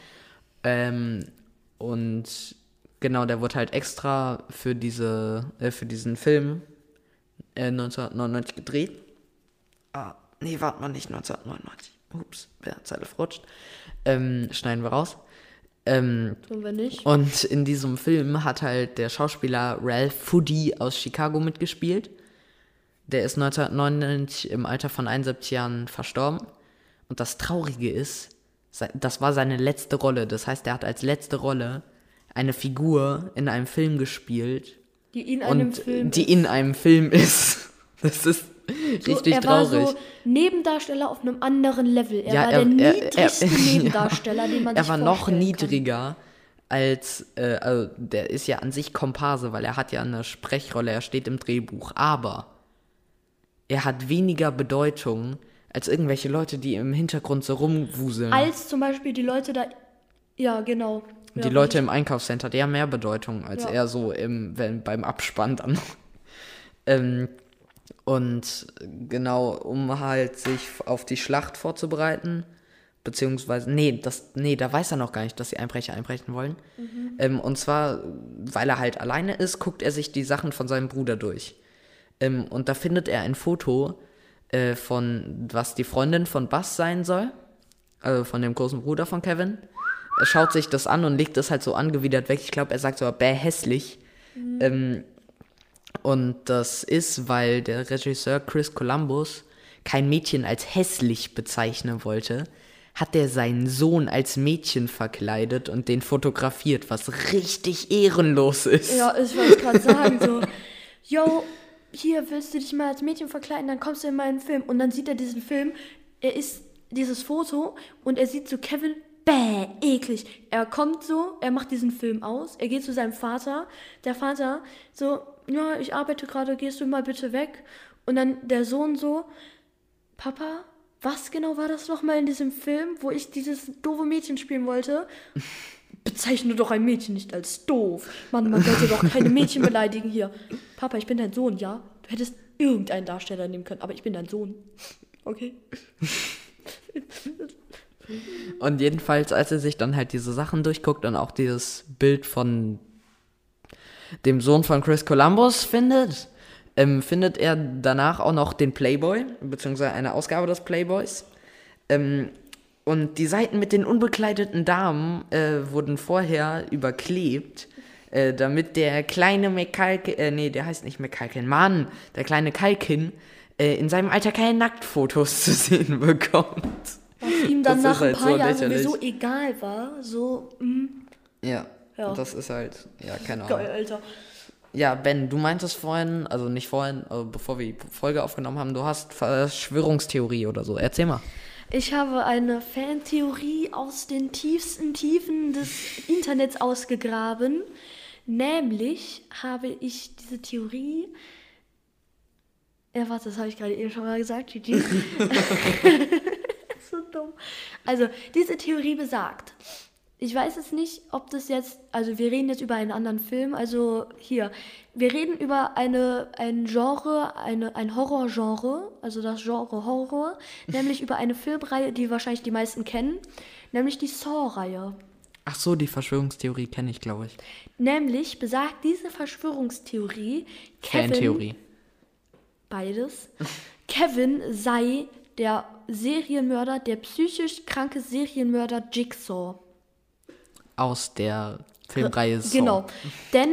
Ähm, und Genau, der wurde halt extra für diese, äh, für diesen Film äh, 1999 gedreht. Ah, nee, warte mal, nicht 1999. Ups, Zeile verrutscht. Ähm, schneiden wir raus. Ähm, Tun wir nicht. und in diesem Film hat halt der Schauspieler Ralph Foodie aus Chicago mitgespielt. Der ist 1999 im Alter von 71 Jahren verstorben. Und das Traurige ist, das war seine letzte Rolle. Das heißt, er hat als letzte Rolle eine Figur in einem Film gespielt. Die in einem Und Film. die in einem Film ist. Das ist so, richtig er traurig. war so Nebendarsteller auf einem anderen Level. Er Ja, war er- der er- niedrigste er- Nebendarsteller, den man er sich war noch niedriger als, äh, also der ist ja an sich Komparse, weil er hat ja eine Sprechrolle, er steht im Drehbuch, aber er hat weniger Bedeutung als irgendwelche Leute, die im Hintergrund so rumwuseln. Kann. Als zum Beispiel die Leute da. Ja, genau. die ja, Leute im Einkaufscenter, die haben mehr Bedeutung als Ja. er so im, wenn, beim Abspann dann. ähm, und genau, um halt sich auf die Schlacht vorzubereiten, beziehungsweise, nee, das, nee, da weiß er noch gar nicht, dass die Einbrecher einbrechen wollen. Ähm, und zwar, weil er halt alleine ist, guckt er sich die Sachen von seinem Bruder durch. Ähm, und da findet er ein Foto äh, von, was die Freundin von Bass sein soll, also von dem großen Bruder von Kevin. Er schaut sich das an und legt das halt so angewidert weg. Ich glaube, er sagt sogar bäh hässlich. Ähm, und das ist, weil der Regisseur Chris Columbus kein Mädchen als hässlich bezeichnen wollte, hat er seinen Sohn als Mädchen verkleidet und den fotografiert, was richtig ehrenlos ist. Ja, ich wollte gerade sagen, so, yo, hier willst du dich mal als Mädchen verkleiden, dann kommst du in meinen Film. Und dann sieht er diesen Film, er ist dieses Foto und er sieht so Kevin, bäh, eklig. Er kommt so, er macht diesen Film aus, er geht zu seinem Vater, der Vater so, ja, ich arbeite gerade, gehst du mal bitte weg. Und dann der Sohn so, Papa, was genau war das nochmal in diesem Film, wo ich dieses doofe Mädchen spielen wollte? Bezeichne doch ein Mädchen nicht als doof. Mann, man sollte doch keine Mädchen beleidigen hier. Papa, ich bin dein Sohn, ja? Du hättest irgendeinen Darsteller nehmen können, aber ich bin dein Sohn. Okay? Und jedenfalls, als er sich dann halt diese Sachen durchguckt und auch dieses Bild von dem Sohn von Chris Columbus findet, ähm, findet er danach auch noch den Playboy, beziehungsweise eine Ausgabe des Playboys. Ähm, und die Seiten mit den unbekleideten Damen äh, wurden vorher überklebt, äh, damit der kleine McCalkin, äh, nee, der heißt nicht McCalkin, Mann, der kleine Kalkin, äh, in seinem Alter keine Nacktfotos zu sehen bekommt. Was ihm dann Das nach ein halt paar so Jahren lächerlich. sowieso egal war. So, mm, Ja, Ja. das ist halt, ja, keine Ahnung. geil, Alter. Ja, Ben, du meintest vorhin, also nicht vorhin, aber bevor wir die Folge aufgenommen haben, du hast Verschwörungstheorie oder so. Erzähl mal. Ich habe eine Fantheorie aus den tiefsten Tiefen des Internets ausgegraben. Nämlich habe ich diese Theorie. Ja, warte, das habe ich gerade eben schon mal gesagt. Gigi. so dumm. Also, diese Theorie besagt. Ich weiß jetzt nicht, ob das jetzt, also wir reden jetzt über einen anderen Film, also hier, wir reden über eine, ein Genre, eine, ein Horrorgenre, also das Genre Horror, nämlich über eine Filmreihe, die wahrscheinlich die meisten kennen, nämlich die Saw-Reihe. Ach so, die Verschwörungstheorie kenne ich, glaube ich. Nämlich besagt diese Verschwörungstheorie, Kevin, Fantheorie. beides, Kevin sei der Serienmörder, der psychisch kranke Serienmörder Jigsaw. Aus der Filmreihe Saw. Genau. Denn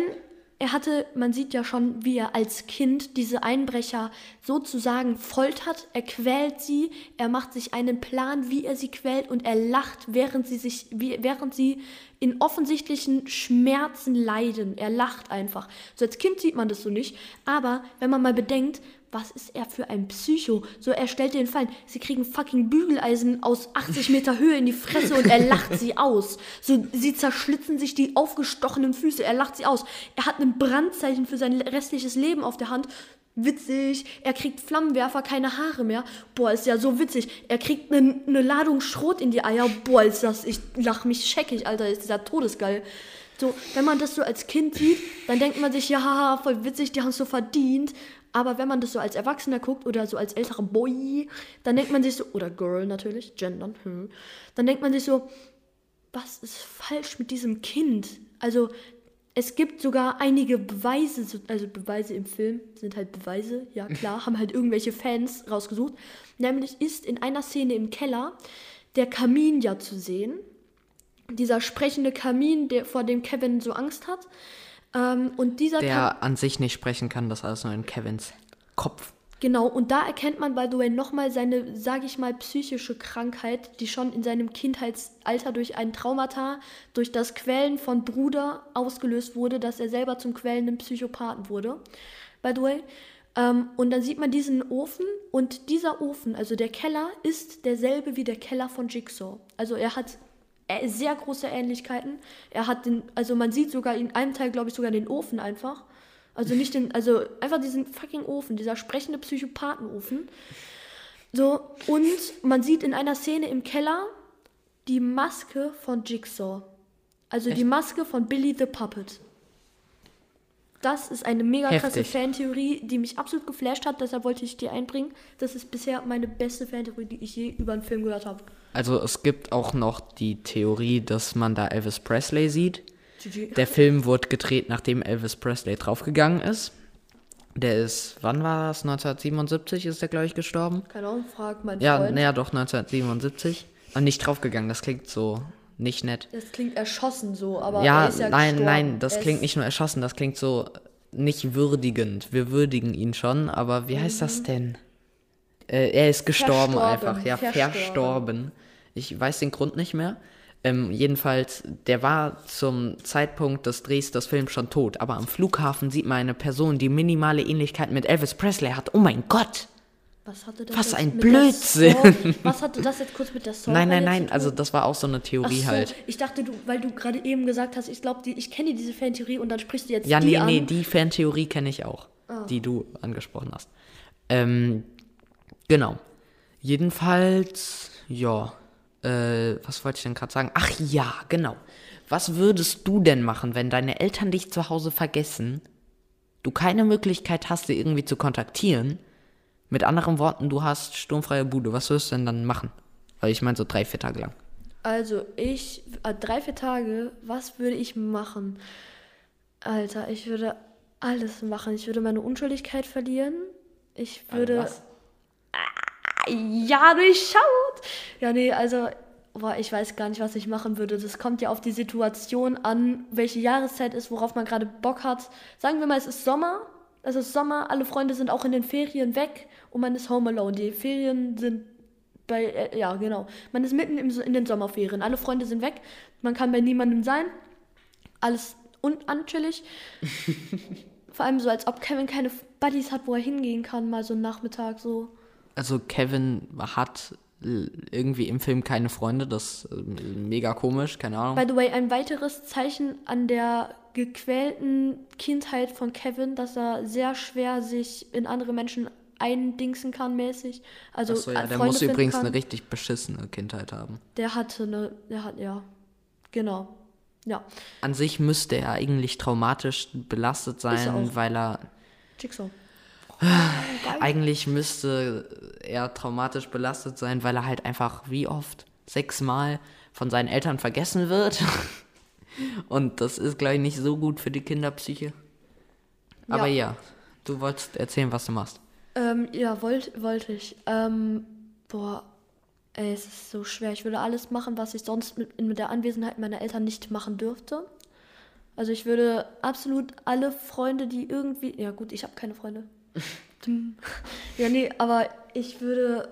er hatte, man sieht ja schon, wie er als Kind diese Einbrecher sozusagen foltert. Er quält sie, er macht sich einen Plan, wie er sie quält und er lacht, während sie sich, während sie in offensichtlichen Schmerzen leiden. Er lacht einfach. So als Kind sieht man das so nicht. Aber wenn man mal bedenkt, was ist er für ein Psycho? So, er stellt den Fall, sie kriegen fucking Bügeleisen aus 80 Meter Höhe in die Fresse und er lacht sie aus. So, sie zerschlitzen sich die aufgestochenen Füße, er lacht sie aus. Er hat ein Brandzeichen für sein restliches Leben auf der Hand. Witzig. Er kriegt Flammenwerfer, keine Haare mehr. Boah, ist ja so witzig. Er kriegt eine ne Ladung Schrot in die Eier. Boah, ist das, ich lach mich scheckig, Alter, ist dieser todesgeil. So, wenn man das so als Kind sieht, dann denkt man sich, ja, voll witzig, die haben es so verdient. Aber wenn man das so als Erwachsener guckt oder so als älterer Boy, dann denkt man sich so, oder Girl natürlich, gendern, hm, dann denkt man sich so, was ist falsch mit diesem Kind? Also, es gibt sogar einige Beweise, so- also Beweise im Film sind halt Beweise, ja klar, haben halt irgendwelche Fans rausgesucht. Nämlich ist in einer Szene im Keller der Kamin ja zu sehen. Dieser sprechende Kamin, der, vor dem Kevin so Angst hat. Ähm, und dieser. Der an sich nicht sprechen kann, das alles nur in Kevins Kopf. Genau, und da erkennt man, by the way, nochmal seine, sage ich mal, psychische Krankheit, die schon in seinem Kindheitsalter durch ein Traumata, durch das Quälen von Bruder ausgelöst wurde, dass er selber zum quälenden Psychopathen wurde. By the way. Ähm, und dann sieht man diesen Ofen und dieser Ofen, also der Keller, ist derselbe wie der Keller von Jigsaw. Also er hat sehr große Ähnlichkeiten. Er hat den, also man sieht sogar in einem Teil, glaube ich, sogar den Ofen einfach. Also nicht den, also einfach diesen fucking Ofen, dieser sprechende Psychopathenofen. So, und man sieht in einer Szene im Keller die Maske von Jigsaw. Also die Echt? Maske von Billy the Puppet. Das ist eine mega krasse Heftig. Fantheorie, die mich absolut geflasht hat, deshalb wollte ich die einbringen. Das ist bisher meine beste Fantheorie, die ich je über einen Film gehört habe. Also es gibt auch noch die Theorie, dass man da Elvis Presley sieht. Der Film wurde gedreht, nachdem Elvis Presley draufgegangen ist. Der ist, wann war das? 1977 ist der, glaube ich, gestorben. Keine Ahnung, frag mein Ja, Freund. naja, doch, 1977. Und nicht draufgegangen, das klingt so nicht nett. Das klingt erschossen so, aber ja, er ist ja nein, gestorben. nein, das Er klingt nicht nur erschossen, das klingt so nicht würdigend. Wir würdigen ihn schon, aber wie heißt das denn? Äh, er ist gestorben Mhm. Verstorben, einfach, ja, verstorben. verstorben. Ich weiß den Grund nicht mehr. Ähm, jedenfalls, der war zum Zeitpunkt des Drehs des Films schon tot, aber am Flughafen sieht man eine Person, die minimale Ähnlichkeit mit Elvis Presley hat. Oh mein Gott! Was hatte das Was ein mit Blödsinn. Was hatte das jetzt kurz mit der Saw? nein, nein, nein, also das war auch so eine Theorie so, halt. ich dachte, du, weil du gerade eben gesagt hast, ich glaube, ich kenne diese Fantheorie und dann sprichst du jetzt Ja, die nee, an. nee, die Fantheorie kenne ich auch, Ah. die du angesprochen hast. Ähm, genau. Jedenfalls, ja, äh, was wollte ich denn gerade sagen? Ach ja, genau. Was würdest du denn machen, wenn deine Eltern dich zu Hause vergessen, du keine Möglichkeit hast, sie irgendwie zu kontaktieren? Mit anderen Worten, du hast sturmfreie Bude. Was würdest du denn dann machen? Weil ich meine so drei, vier Tage lang. Also, ich, äh, drei, vier Tage, was würde ich machen? Alter, ich würde alles machen. Ich würde meine Unschuldigkeit verlieren. Ich würde. was? Ah, ja, durchschaut! Ja, nee, also, boah, ich weiß gar nicht, was ich machen würde. Das kommt ja auf die Situation an, welche Jahreszeit ist, worauf man gerade Bock hat. Sagen wir mal, es ist Sommer. Es ist Sommer, alle Freunde sind auch in den Ferien weg und man ist home alone. Die Ferien sind bei, äh, ja, genau. Man ist mitten im, in den Sommerferien. Alle Freunde sind weg. Man kann bei niemandem sein. Alles unanchillig. Vor allem so, als ob Kevin keine Buddies hat, wo er hingehen kann, mal so einen Nachmittag so. Also Kevin hat irgendwie im Film keine Freunde, das ist äh, mega komisch, keine Ahnung. By the way, ein weiteres Zeichen an der gequälten Kindheit von Kevin, dass er sehr schwer sich in andere Menschen eindingsen kann, mäßig. Also Achso, ja, der Freunde muss übrigens kann. eine richtig beschissene Kindheit haben. Der hatte eine, der hat, ja, genau. Ja, An sich müsste er eigentlich traumatisch belastet sein, weil er Jigsaw. eigentlich müsste er traumatisch belastet sein, weil er halt einfach wie oft sechsmal von seinen Eltern vergessen wird. Und das ist gleich nicht so gut für die Kinderpsyche. Aber Ja. ja, du wolltest erzählen, was du machst. Ähm, ja, wollte wollt ich. Ähm, boah, ey, es ist so schwer. Ich würde alles machen, was ich sonst mit, mit der Anwesenheit meiner Eltern nicht machen dürfte. Also ich würde absolut alle Freunde, die irgendwie... Ja gut, ich habe keine Freunde. Ja, nee, aber ich würde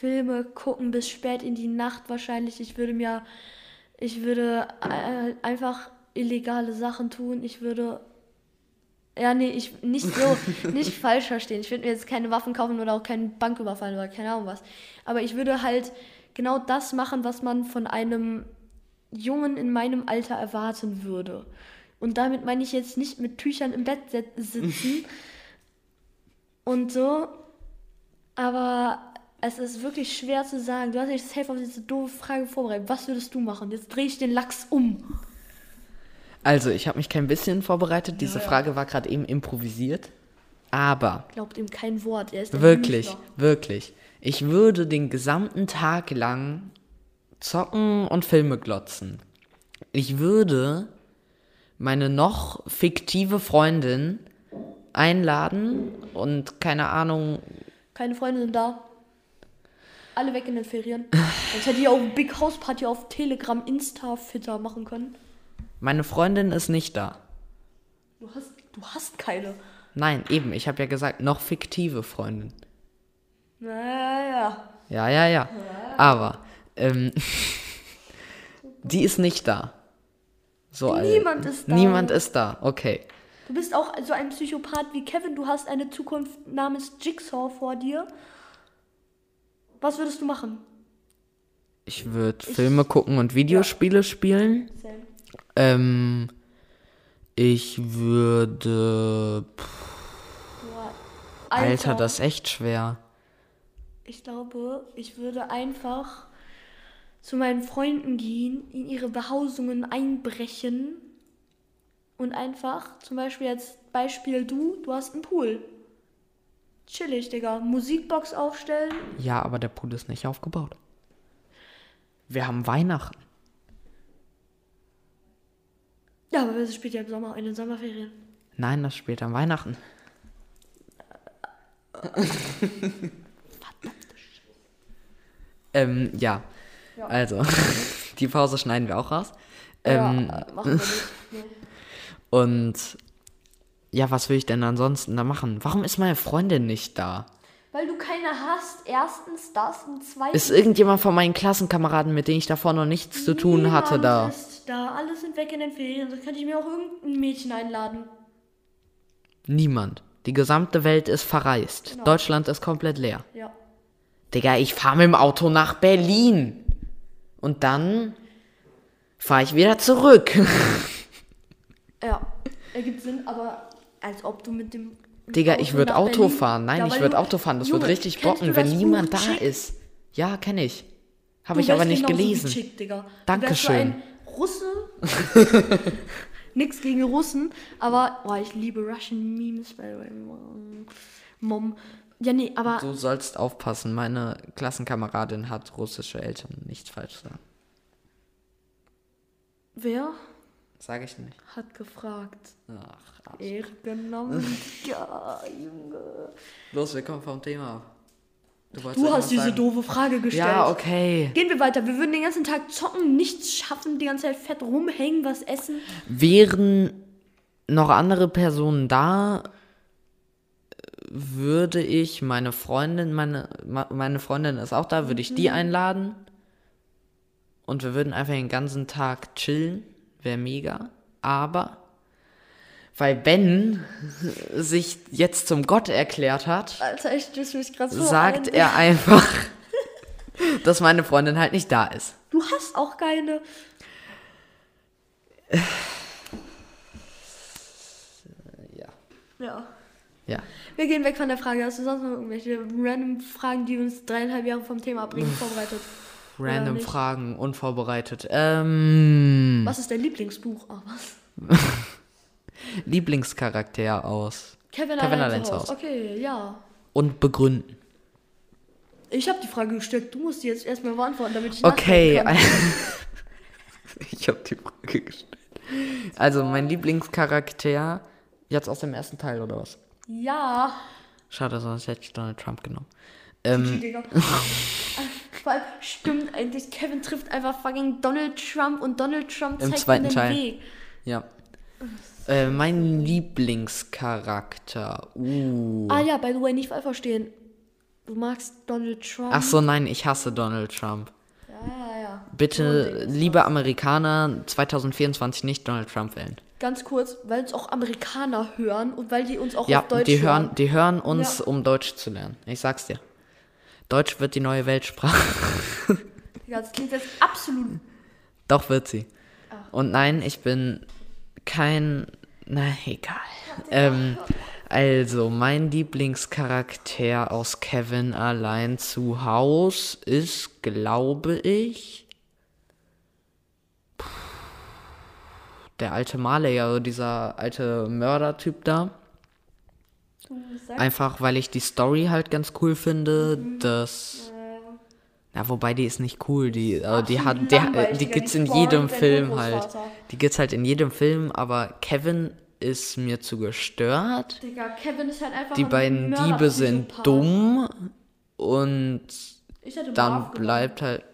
Filme gucken bis spät in die Nacht wahrscheinlich. Ich würde mir... Ich würde äh, einfach illegale Sachen tun. Ich würde ja, nee, ich nicht so, nicht falsch verstehen. Ich würde mir jetzt keine Waffen kaufen oder auch keinen Bank überfallen oder keine Ahnung was. Aber ich würde halt genau das machen, was man von einem Jungen in meinem Alter erwarten würde. Und damit meine ich jetzt nicht mit Tüchern im Bett sitzen und so. Aber es ist wirklich schwer zu sagen. Du hast dich safe auf diese doofe Frage vorbereitet. Was würdest du machen? Jetzt drehe ich den Lachs um. Also, ich habe mich kein bisschen vorbereitet. Diese Frage war gerade eben improvisiert. Aber Glaubt ihm kein Wort. Er ist Wirklich, wirklich. Ich würde den gesamten Tag lang zocken und Filme glotzen. Ich würde meine noch fiktive Freundin einladen und keine Ahnung, Keine Freunde sind da. Alle weg in den Ferien. Sonst hätte ich auch Big House Party auf Telegram, Insta, Fitter machen können. meine Freundin ist nicht da. Du hast, du hast keine. Nein, eben, ich habe ja gesagt, noch fiktive Freundin. Naja. Ja, ja, ja. Aber, ähm, die ist nicht da. So, Niemand ist da. Niemand ist da, okay. Du bist auch so ein Psychopath wie Kevin. Du hast eine Zukunft namens Jigsaw vor dir. Was würdest du machen? Ich würde Filme gucken und Videospiele spielen. Ähm, ich würde. Boah, Alter, das ist echt schwer. Ich glaube, ich würde einfach zu meinen Freunden gehen, in ihre Behausungen einbrechen und einfach, zum Beispiel jetzt Beispiel du, du hast einen Pool. Chillig, Digga. Musikbox aufstellen. Ja, aber der Pool ist nicht aufgebaut. Wir haben Weihnachten. Ja, aber das spielt ja im Sommer, in den Sommerferien. Nein, das spielt an Weihnachten. ähm, ja. Ja. Also, die Pause schneiden wir auch raus. Ähm, ja, äh, machen wir nicht. Nee. Und ja, was will ich denn ansonsten da machen? Warum ist meine Freundin nicht da? Weil du keine hast. Erstens das und zweitens. Ist irgendjemand von meinen Klassenkameraden, mit denen ich davor noch nichts zu tun hatte, da? Ist da. Alle sind weg in den Ferien. Sonst könnte ich mir auch irgendein Mädchen einladen. Niemand. Die gesamte Welt ist verreist. Genau. Deutschland ist komplett leer. Ja. Digga, ich fahre mit dem Auto nach Berlin. Und dann fahre ich wieder zurück. Ja. Ergibt Sinn, aber als ob du mit dem. Digga, Auto ich würde Auto Berlin- fahren. Nein, ich würde Auto fahren. Das Junge, wird richtig bocken, wenn niemand Buch da Chick? ist. Ja, kenne ich. Habe ich aber nicht gelesen. Chick, Digga. Dankeschön. Russe. Nix gegen Russen, aber oh, ich liebe Russian Memes. by the way. Mom. Ja, nee, aber Du sollst aufpassen. Meine Klassenkameradin hat russische Eltern. Nichts falsch sagen. wer Sage ich nicht. hat gefragt? Ach, Arsch. Er genommen. ja, Junge. Los, wir kommen vom Thema ab. Du irgendwas hast diese sagen. doofe Frage gestellt. Ja, okay. Gehen wir weiter. Wir würden den ganzen Tag zocken, nichts schaffen, die ganze Zeit fett rumhängen, was essen. Wären noch andere Personen da, würde ich meine Freundin, meine, meine Freundin ist auch da, würde ich die einladen. Und wir würden einfach den ganzen Tag chillen. Wäre mega. Aber, weil Ben sich jetzt zum Gott erklärt hat, Alter, ich mich so sagt ein. er einfach, dass meine Freundin halt nicht da ist. Du hast auch keine. Ja. Ja. Ja. Wir gehen weg von der Frage. Hast du sonst noch irgendwelche random Fragen, die uns dreieinhalb Jahre vom Thema abbringen, vorbereitet? Random? Fragen, unvorbereitet. Ähm, Was ist dein Lieblingsbuch? Ah, was? Lieblingscharakter aus. Kevin, Kevin allein. Hause. Okay, ja. Und begründen. Ich habe die Frage gestellt. Du musst die jetzt erstmal beantworten, damit ich Okay. kann. ich habe die Frage gestellt. Also, mein Lieblingscharakter. Jetzt aus dem ersten Teil, oder was? Ja. Schade, sonst hätte ich Donald Trump genommen. Ähm. Vor allem stimmt eigentlich, Kevin trifft einfach fucking Donald Trump und Donald Trump Im zeigt zweiten ihm den Teil. Weg. ja. Äh, mein Lieblingscharakter. Uh. Ah ja, by the way, nicht falsch verstehen. Du magst Donald Trump. Ach so, nein, ich hasse Donald Trump. Ja, ja, ja. Bitte, liebe Amerikaner, 2024 nicht Donald Trump wählen. Ganz kurz, weil uns auch Amerikaner hören und weil die uns auch Ja, auf Deutsch die hören. hören, die hören uns, Ja. um Deutsch zu lernen. Ich sag's dir. Deutsch wird die neue Weltsprache. Ja, das klingt jetzt absolut. Doch wird sie. Und nein, ich bin kein. Na, egal. Ähm, also, mein Lieblingscharakter aus Kevin allein zu Haus ist, glaube ich. Der alte Marley, also dieser alte Mördertyp da. Einfach weil ich die Story halt ganz cool finde, dass. Na, wobei die ist nicht cool. Die, äh, die hat, die, die gibt's in jedem Film halt. Die gibt's halt in jedem Film, aber Kevin ist mir zu gestört. Digga, Kevin ist halt einfach Die beiden Diebe sind dumm und dann bleibt halt.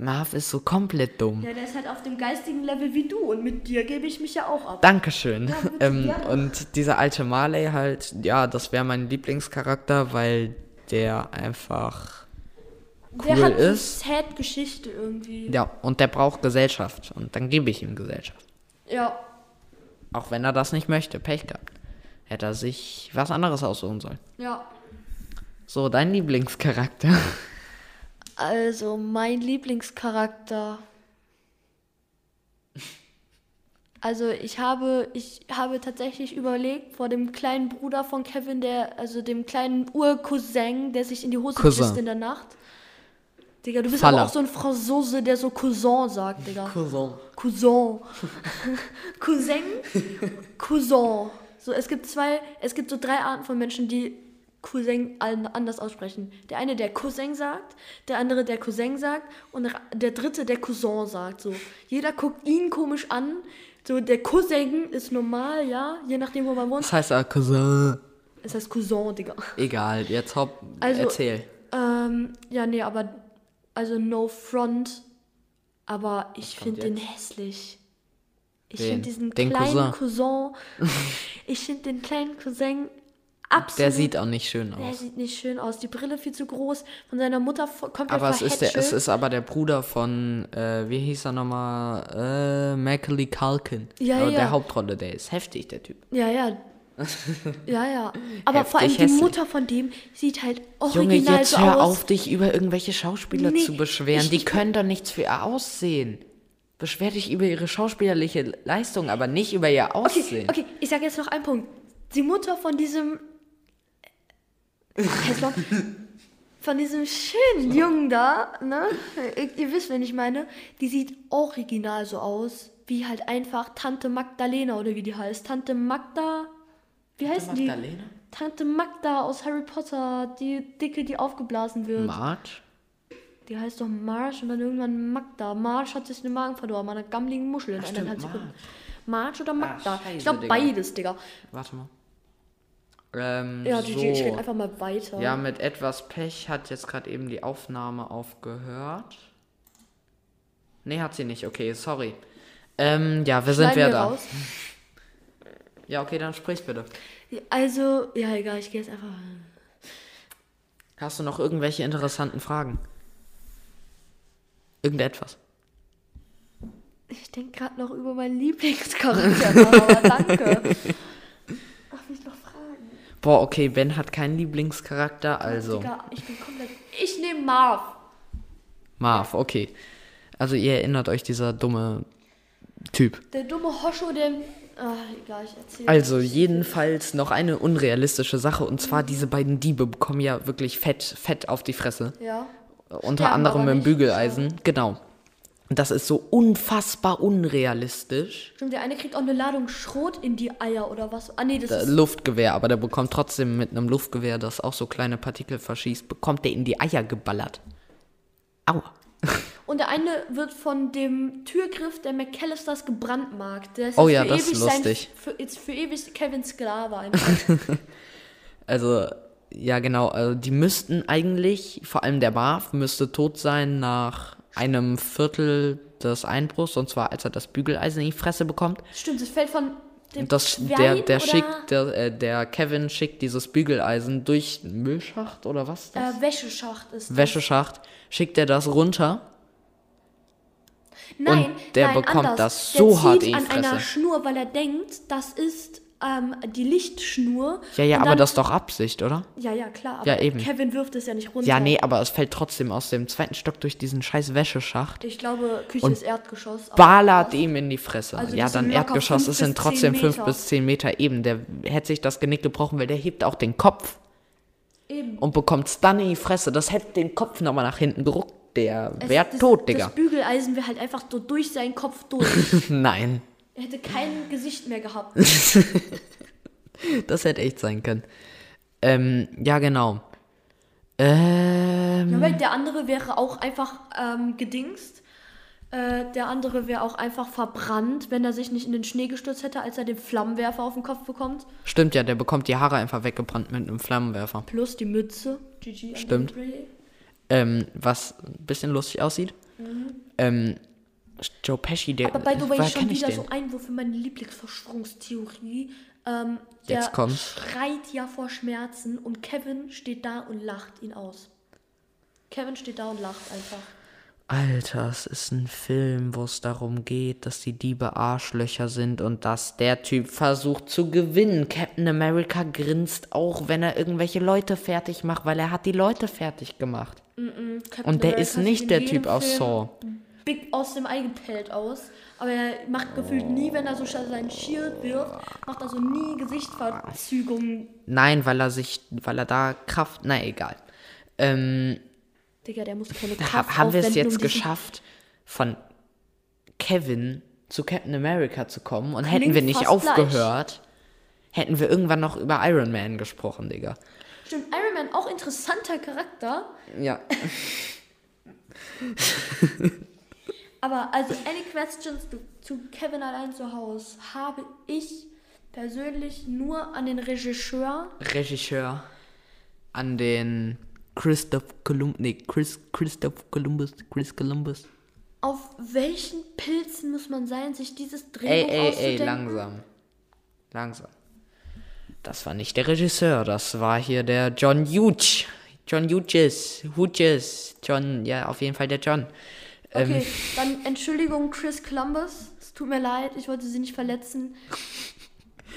Marv ist so komplett dumm. Ja, der ist halt auf dem geistigen Level wie du und mit dir gebe ich mich ja auch ab. Dankeschön. bitte, ähm, und dieser alte Marley halt, ja, das wäre mein Lieblingscharakter, weil der einfach der cool hat ist. so sad Geschichte irgendwie. Ja, und der braucht Gesellschaft. Und dann gebe ich ihm Gesellschaft. Ja. Auch wenn er das nicht möchte. Pech gehabt. Hätte er sich was anderes aussuchen sollen. Ja. So, dein Lieblingscharakter. Also, mein Lieblingscharakter. Also, ich habe, ich habe tatsächlich überlegt, vor dem kleinen Bruder von Kevin, der, also dem kleinen Urcousin, der sich in die Hose Cousin. pisst in der Nacht. Digga, du bist Faller. aber auch so ein Franzose, der so Cousin sagt, Digga. Cousin. Cousin. Cousin, Cousin. So, es gibt zwei, es gibt so drei Arten von Menschen, die Cousin allen anders aussprechen. Der eine, der Cousin sagt, der andere, der Cousin sagt und der- dritte, der Cousin sagt. So, jeder guckt ihn komisch an. So, der Cousin ist normal, ja, je nachdem, wo man wohnt. Das heißt er Cousin. Es heißt Cousin, Digga. Egal, jetzt hopp, Also- erzähl. Ähm, ja, nee, aber, also no front, aber ich finde den hässlich. Ich finde diesen Den kleinen Cousin, ich finde den kleinen Cousin absolut. Der sieht auch nicht schön der aus. sieht nicht schön aus. Die Brille viel zu groß. Von seiner Mutter komplett Aber es ist, der, es ist aber der Bruder von, äh, wie hieß er nochmal? Äh, Macaulay Culkin. Ja, Aber ja. Der Hauptrolle, der ist heftig, der Typ. Ja, ja. Ja, ja. Aber vor allem Heftig die hässlich. Mutter von dem sieht halt Junge, original jetzt so hör aus. auf, dich über irgendwelche Schauspieler Nee, zu beschweren. ich- Die ich- können doch nichts für ihr Aussehen. Beschwer dich über ihre schauspielerliche Leistung, aber nicht über ihr Okay, Aussehen. okay, ich sage jetzt noch einen Punkt. Die Mutter von diesem. Hässler, von diesem schönen Jungen da, ne? Ihr, ihr wisst, wen ich meine. Die sieht original so aus, wie halt einfach Tante Magdalena oder wie die heißt. Tante Magda. Wie heißt die? Magdalena? Tante Magda aus Harry Potter, die Dicke, die aufgeblasen wird. Marge? die heißt doch Marge und dann irgendwann Magda. Marge hat sich den Magen verdorben, an einer gammeligen Muschel in eineinhalb Sekunden. Marge. Oder Magda? scheiße, ich glaube beides, Digga. Warte mal. Ähm, Ja, so. GG, ich rede einfach mal weiter. Ja, mit etwas Pech hat jetzt gerade eben die Aufnahme aufgehört. Nee, hat sie nicht. Okay, sorry. Ähm, ja, wer sind Schneiden wir wir da? raus. Ja, okay, dann sprich bitte. Also, ja, egal, ich gehe jetzt einfach. Hast du noch irgendwelche interessanten Fragen? Irgendetwas? Ich denke gerade noch über meinen Lieblingscharakter aber danke. Darf ich noch fragen? Boah, okay, Ben hat keinen Lieblingscharakter, also. Digga, ich bin komplett. Ich nehme Marv. Marv, okay. Also ihr erinnert euch dieser dumme Typ. Der dumme Hoscho, der. Ah, egal, ich erzähle. Also jedenfalls noch eine unrealistische Sache und zwar diese beiden Diebe bekommen ja wirklich fett, fett auf die Fresse. Ja. Unter Sterben anderem mit dem. Bügeleisen. Genau. Und das ist so unfassbar unrealistisch. Stimmt, der eine kriegt auch eine Ladung Schrot in die Eier oder was? Ah, nee, das Äh, ist. Luftgewehr, aber der bekommt trotzdem mit einem Luftgewehr, das auch so kleine Partikel verschießt, bekommt der in die Eier geballert. Aua. Und der eine wird von dem Türgriff der McAllisters gebrandmarkt. Der ist Oh ja, für das ist lustig. Sein, für, jetzt für ewig Kevin Sklave einfach. Also, ja genau, also die müssten eigentlich, vor allem der Marv, müsste tot sein nach einem Viertel des Einbruchs, und zwar als er das Bügeleisen in die Fresse bekommt. Stimmt, das fällt von dem das, Schwein, der, der oder? schickt, der, äh, der Kevin schickt dieses Bügeleisen durch Müllschacht oder was? Das? Äh, Wäscheschacht ist. das. Wäscheschacht, schickt er das runter. Nein, und der nein, bekommt anders. das der so zieht hart in die an einer Fresse. Schnur, weil er denkt, das ist ähm, die Lichtschnur. Ja, ja, aber das ist doch Absicht, oder? Ja, ja, klar. Aber Ja, eben. Kevin wirft es ja nicht runter. Ja, nee, aber es fällt trotzdem aus dem zweiten Stock durch diesen scheiß Wäscheschacht. Ich glaube, Küche Und ist Erdgeschoss. Ballert ihm in die Fresse. Also ja, dann Erdgeschoss, fünf es sind bis trotzdem zehn 5 Meter. bis 10 Meter eben. Der hätte sich das Genick gebrochen, weil der hebt auch den Kopf Eben. und bekommt dann in die Fresse. Das hätte den Kopf nochmal nach hinten geruckt. Der Es- wäre tot, Digga. Das Bügeleisen wäre halt einfach so durch seinen Kopf durch. Nein, er hätte kein Gesicht mehr gehabt. das hätte echt sein können. Ähm, ja, genau. Ähm, Ja, weil der andere wäre auch einfach ähm, gedingst. Äh, der andere wäre auch einfach verbrannt, wenn er sich nicht in den Schnee gestürzt hätte, als er den Flammenwerfer auf den Kopf bekommt. stimmt ja, der bekommt die Haare einfach weggebrannt mit einem Flammenwerfer. Plus die Mütze. GG Stimmt. Ähm, was ein bisschen lustig aussieht. Ähm, Joe Pesci, der. Aber by the way, schon wieder so Einwurf für meine Lieblingsverschwörungstheorie. Ähm, der Jetzt kommt's. schreit ja vor Schmerzen und Kevin steht da und lacht ihn aus. Kevin steht da und lacht einfach. Alter, es ist ein Film, wo es darum geht, dass die Diebe Arschlöcher sind und dass der Typ versucht zu gewinnen. Captain America grinst auch, wenn er irgendwelche Leute fertig macht, weil er hat die Leute fertig gemacht. Captain Und der America ist nicht in der Typ aus Saw. Big aus dem eigenen Feld aus. Aber er macht gefühlt nie, wenn er so sein Shield wirft, macht er so nie Gesichtsverzügungen. Nein, weil er sich, weil er da Kraft, na egal. Ähm, Digga, der muss keine Kraft haben wir es jetzt um geschafft, von Kevin zu Captain America zu kommen. Und hätten wir nicht fast gleich. aufgehört, hätten wir irgendwann noch über Iron Man gesprochen, Digga. Stimmt, Iron Man, auch interessanter Charakter. Ja. Aber also Any Questions zu Kevin allein zu Hause habe ich persönlich nur an den Regisseur. Regisseur an den Christoph Columbus, nee, Chris, Christoph Columbus, Chris Columbus. Auf welchen Pilzen muss man sein, sich dieses Drehbuch Ey, ey, ey, auszudenken? langsam. Langsam. Das war nicht der Regisseur, das war hier der John Hughes. John Hughes, Hughes, John, ja, auf jeden Fall der John. Ähm, Okay, dann Entschuldigung, Chris Columbus. Es tut mir leid, ich wollte sie nicht verletzen.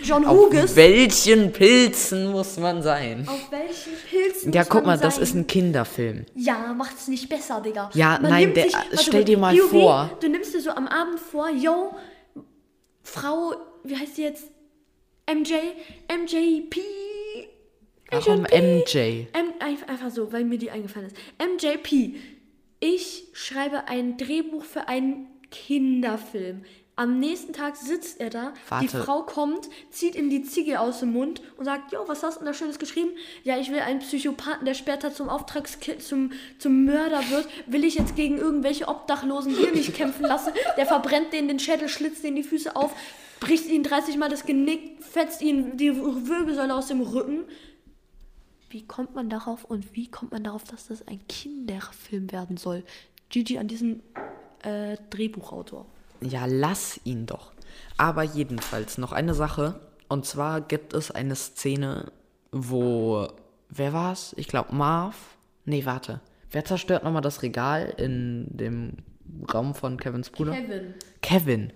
John Auf Hughes. welchen Pilzen muss man sein? Auf welchen Pilzen Ja, guck man mal, das sein? ist ein Kinderfilm. Ja, macht's nicht besser, Digga. Ja, nein, nimmt der- warte stell dir mal POV, vor. Du nimmst dir so am Abend vor, yo, Frau, wie heißt die jetzt? MJ, MJP. Warum MJ? M, ein- einfach so, weil mir die eingefallen ist. MJP. Ich schreibe ein Drehbuch für einen Kinderfilm. Am nächsten Tag sitzt er da, die Warte. Frau kommt, zieht ihm die Ziege aus dem Mund und sagt, jo, was hast du denn da Schönes geschrieben? Ja, ich will einen Psychopathen, der später zum Auftragskind, zum, zum Mörder wird, will ich jetzt gegen irgendwelche Obdachlosen hier nicht kämpfen lassen. Der verbrennt denen den Schädel, schlitzt denen die Füße auf, bricht ihnen 30 Mal das Genick, fetzt ihnen die Wirbelsäule aus dem Rücken. Wie kommt man darauf und wie kommt man darauf, dass das ein Kinderfilm werden soll? Gigi an diesen äh, Drehbuchautor. Ja, lass ihn doch. Aber jedenfalls noch eine Sache. Und zwar gibt es eine Szene, wo. Wer war's? Ich glaube Marv. Nee, warte. Wer zerstört nochmal das Regal in dem Raum von Kevins Bruder? Kevin. Kevin.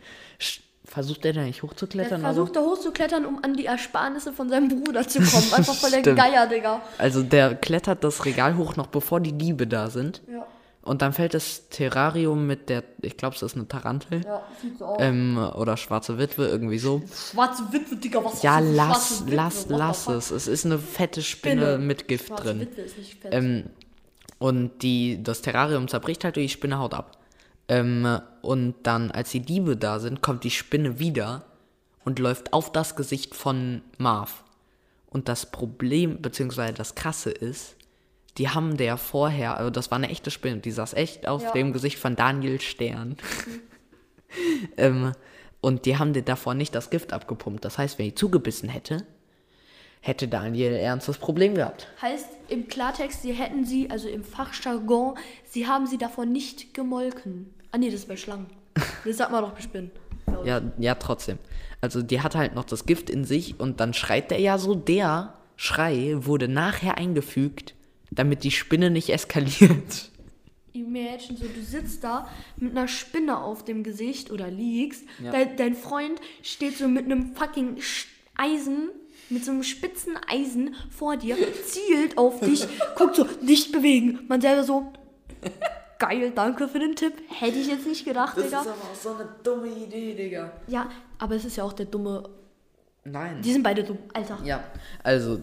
Versucht er da nicht hochzuklettern? versucht da hochzuklettern, um an die Ersparnisse von seinem Bruder zu kommen. Einfach voll der. Geier, Digga. Also der klettert das Regal hoch, noch bevor die Diebe da sind. Ja, Und dann fällt das Terrarium mit der, ich glaube, es ist eine Tarantel. ja, sieht so aus. Ähm, oder schwarze Witwe, irgendwie so. Schwarze Witwe, Digga, was Ja, für lass, schwarze Witwe? lass, lass es. Es ist eine fette Spinne, mit Gift Schwarze drin. Witwe ist nicht fett. Ähm, und die, das Terrarium zerbricht halt und die Spinne haut ab. Ähm, und dann, als die Diebe da sind, kommt die Spinne wieder und läuft auf das Gesicht von Marv. Und das Problem, beziehungsweise das Krasse ist, die haben der vorher, also das war eine echte Spinne, die saß echt auf Ja. dem Gesicht von Daniel Stern. ähm, und die haben dir davor nicht das Gift abgepumpt. Das heißt, wenn die zugebissen hätte, hätte Daniel ernstes Problem gehabt. Heißt im Klartext, sie hätten sie, also im Fachjargon, sie haben sie davon nicht gemolken. Ah nee, das ist bei Schlangen. Das sagt man doch bei Spinnen. Ja, ja, trotzdem. Also die hat halt noch das Gift in sich und dann schreit der ja so. Der Schrei wurde nachher eingefügt, damit die Spinne nicht eskaliert. Imagine, so du sitzt da mit einer Spinne auf dem Gesicht oder liegst. Ja. Dein, dein Freund steht so mit einem fucking Eisen, mit so einem spitzen Eisen vor dir, zielt auf dich, guckt so, nicht bewegen. Man selber so, geil, danke für den Tipp. Hätte ich jetzt nicht gedacht, Digga. aber auch so eine dumme Idee, Digga. Ja, aber es ist ja auch der dumme. Nein. Die sind beide dumm, Alter. Ja, also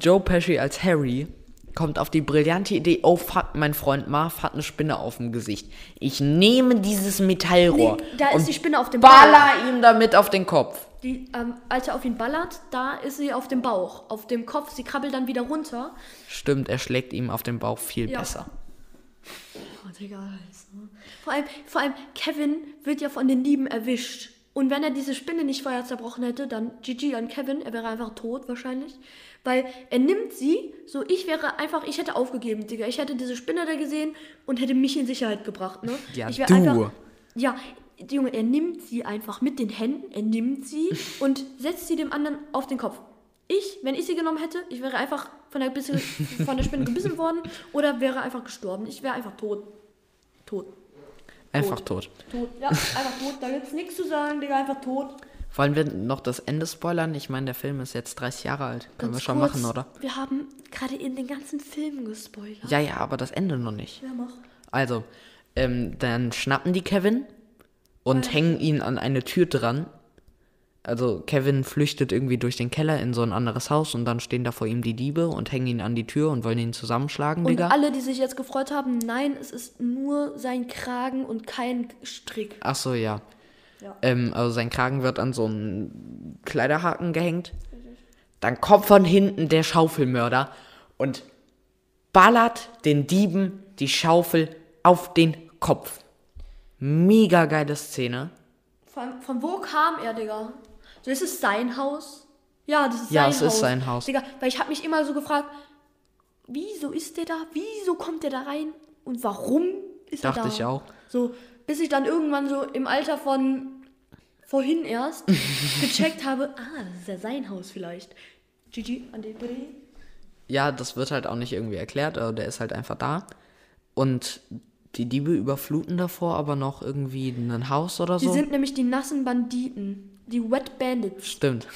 Joe Pesci als Harry kommt auf die brillante Idee, oh fuck, mein Freund Marv hat eine Spinne auf dem Gesicht. Ich nehme dieses Metallrohr Nee, da ist und die Spinne auf dem Ball. baller ihm damit auf den Kopf. Die, ähm, als er auf ihn ballert, da ist sie auf dem Bauch, auf dem Kopf. Sie krabbelt dann wieder runter. Stimmt, er schlägt ihm auf den Bauch viel Ja. besser. Oh, Digga, vor, allem, vor allem, Kevin wird ja von den Lieben erwischt. Und wenn er diese Spinne nicht vorher zerbrochen hätte, dann GG an Kevin, er wäre einfach tot wahrscheinlich. Weil er nimmt sie, so ich wäre einfach, ich hätte aufgegeben, Digga. Ich hätte diese Spinne da gesehen und hätte mich in Sicherheit gebracht, ne? Ja, ich wär du. Einfach, ja, Junge, er nimmt sie einfach mit den Händen, er nimmt sie und setzt sie dem anderen auf den Kopf. Ich, wenn ich sie genommen hätte, ich wäre einfach von der, bisschen, von der Spinne gebissen worden oder wäre einfach gestorben. Ich wäre einfach tot. Tot. Einfach tot. Tot. Ja, einfach tot. Da gibt's nichts zu sagen, Digga, einfach tot. Wollen wir noch das Ende spoilern? Ich meine, der Film ist jetzt 30 Jahre alt. Können wir Ganz schon kurz, machen, oder? Wir haben gerade in den ganzen Film gespoilert. Ja, ja, aber das Ende noch nicht. Ja, mach. Also, ähm, dann schnappen die Kevin und hängen ihn an eine Tür dran. Also Kevin flüchtet irgendwie durch den Keller in so ein anderes Haus und dann stehen da vor ihm die Diebe und hängen ihn an die Tür und wollen ihn zusammenschlagen, Und Digga. alle, die sich jetzt gefreut haben, nein, es ist nur sein Kragen und kein Strick. Ach so, ja. Ja. Ähm, also sein Kragen wird an so einen Kleiderhaken gehängt. Dann kommt von hinten der Schaufelmörder und ballert den Dieben die Schaufel auf den Kopf. Mega geile Szene. Von, von wo kam er, Digga? So, ist es sein Haus? Ja, das ist Ja, sein es Haus. ist sein Haus. Digga, weil ich habe mich immer so gefragt, wieso ist der da? Wieso kommt der da rein? Und warum ist Dachte er da? ich auch. So, bis ich dann irgendwann so im Alter von vorhin erst gecheckt habe, ah, das ist ja sein Haus vielleicht. GG an den. Ja, das wird halt auch nicht irgendwie erklärt, aber der ist halt einfach da. Und die Diebe überfluten davor aber noch irgendwie ein Haus oder Die so. sind nämlich die nassen Banditen. Die Wet Bandits. Stimmt.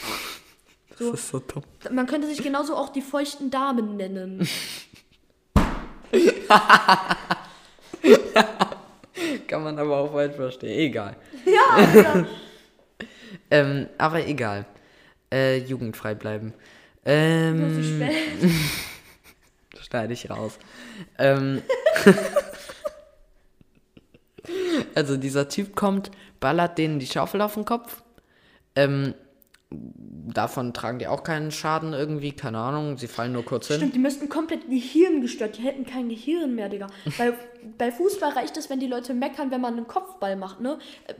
So. Das ist so dumm. Man könnte sich genauso auch die feuchten Damen nennen. Kann man aber auch weit verstehen. Egal. ja, ja. Ähm, aber egal. Äh, jugendfrei bleiben. Nur Ähm, zu spät. schneide ich raus. Ähm, also dieser Typ kommt, ballert denen die Schaufel auf den Kopf. Ähm, davon tragen die auch keinen Schaden irgendwie, keine Ahnung, sie fallen nur kurz hin. Stimmt, die müssten komplett Gehirn gestört. Die hätten kein Gehirn mehr, Digga. Bei, bei Fußball reicht es, wenn die Leute meckern, wenn man einen Kopfball macht, ne?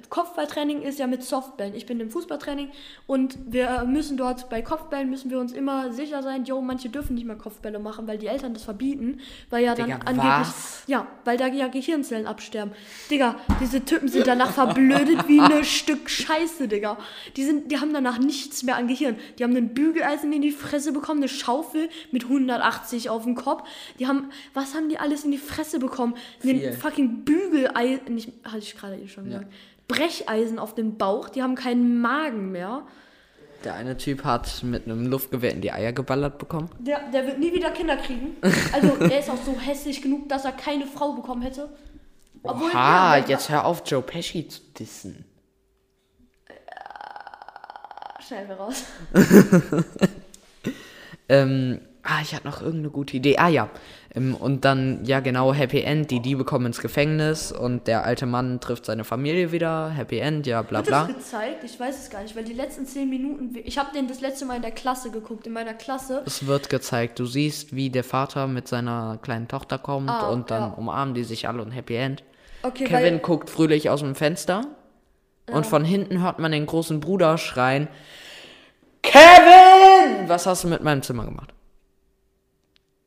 Kopfballtraining ist ja mit Softbällen. Ich bin im Fußballtraining und wir müssen dort, bei Kopfbällen müssen wir uns immer sicher sein, jo, manche dürfen nicht mehr Kopfbälle machen, weil die Eltern das verbieten, weil ja dann Digga, angeblich, was? ja, weil da ja Gehirnzellen absterben. Digga, diese Typen sind danach verblödet wie ein Stück Scheiße, Digga. Die sind, die haben danach nichts mehr an Gehirn. Die haben einen Bügeleisen in die Fresse bekommen, eine Schaufel mit 180 auf dem Kopf. Die haben, was haben die alles in die Fresse bekommen? Einen fucking Bügeleisen, nicht, hatte ich gerade eben schon Ja. gesagt. Brecheisen auf dem Bauch, die haben keinen Magen mehr. Der eine Typ hat mit einem Luftgewehr in die Eier geballert bekommen. Der, der wird nie wieder Kinder kriegen. Also er ist auch so hässlich genug, dass er keine Frau bekommen hätte. Obwohl, Oha, ja, jetzt hör auf, Joe Pesci zu dissen. Schnell wir raus. Ähm, ah, ich hatte noch irgendeine gute Idee. Ah ja. Ähm, und dann, ja genau, Happy End, die Diebe kommen ins Gefängnis und der alte Mann trifft seine Familie wieder. Happy End, ja, bla bla. das gezeigt? Ich weiß es gar nicht, weil die letzten zehn Minuten. Ich habe den das letzte Mal in der Klasse geguckt, in meiner Klasse. Es wird gezeigt. Du siehst, wie der Vater mit seiner kleinen Tochter kommt Ah, und dann ja. umarmen die sich alle und Happy End. Okay, Kevin guckt fröhlich aus dem Fenster und von hinten hört man den großen Bruder schreien: Kevin! Was hast du mit meinem Zimmer gemacht?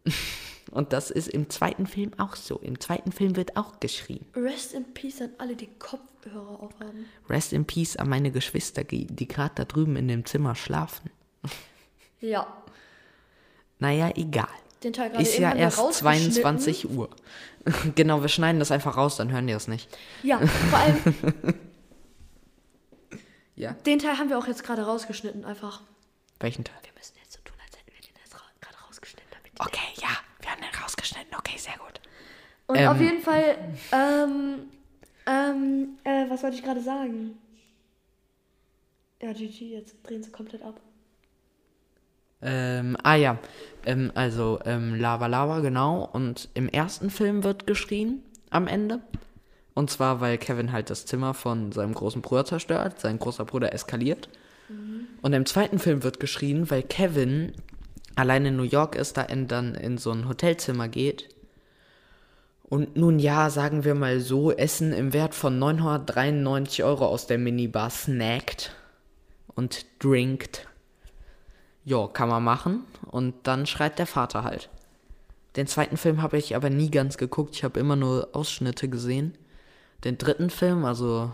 und das ist im zweiten Film auch so. Im zweiten Film wird auch geschrien. Rest in Peace an alle, die Kopfhörer aufhaben. Rest in Peace an meine Geschwister, die gerade da drüben in dem Zimmer schlafen. Ja. Naja, egal. Den Teil gerade Ist ja erst rausgeschnitten. 22 Uhr. genau, wir schneiden das einfach raus, dann hören die das nicht. Ja, vor allem, Ja. den Teil haben wir auch jetzt gerade rausgeschnitten, einfach. Welchen Teil? Wir müssen jetzt so tun, als hätten wir den jetzt ra- gerade rausgeschnitten. Damit die Okay, ja, rausgeschnitten. Okay, sehr gut. Und Ähm. auf jeden Fall, ähm, ähm, äh, was wollte ich gerade sagen? Ja, GG, jetzt drehen sie komplett ab. Ähm, ah ja, ähm, also ähm, Lava Lava, genau. Und im ersten Film wird geschrien am Ende. Und zwar, weil Kevin halt das Zimmer von seinem großen Bruder zerstört. Sein großer Bruder eskaliert. Und im zweiten Film wird geschrien, weil Kevin allein in New York ist, da er dann in so ein Hotelzimmer geht. Und nun ja, sagen wir mal so, Essen im Wert von 993 Euro aus der Minibar snackt und drinkt. Jo, kann man machen. Und dann schreit der Vater halt. Den zweiten Film habe ich aber nie ganz geguckt. Ich habe immer nur Ausschnitte gesehen. Den dritten Film, also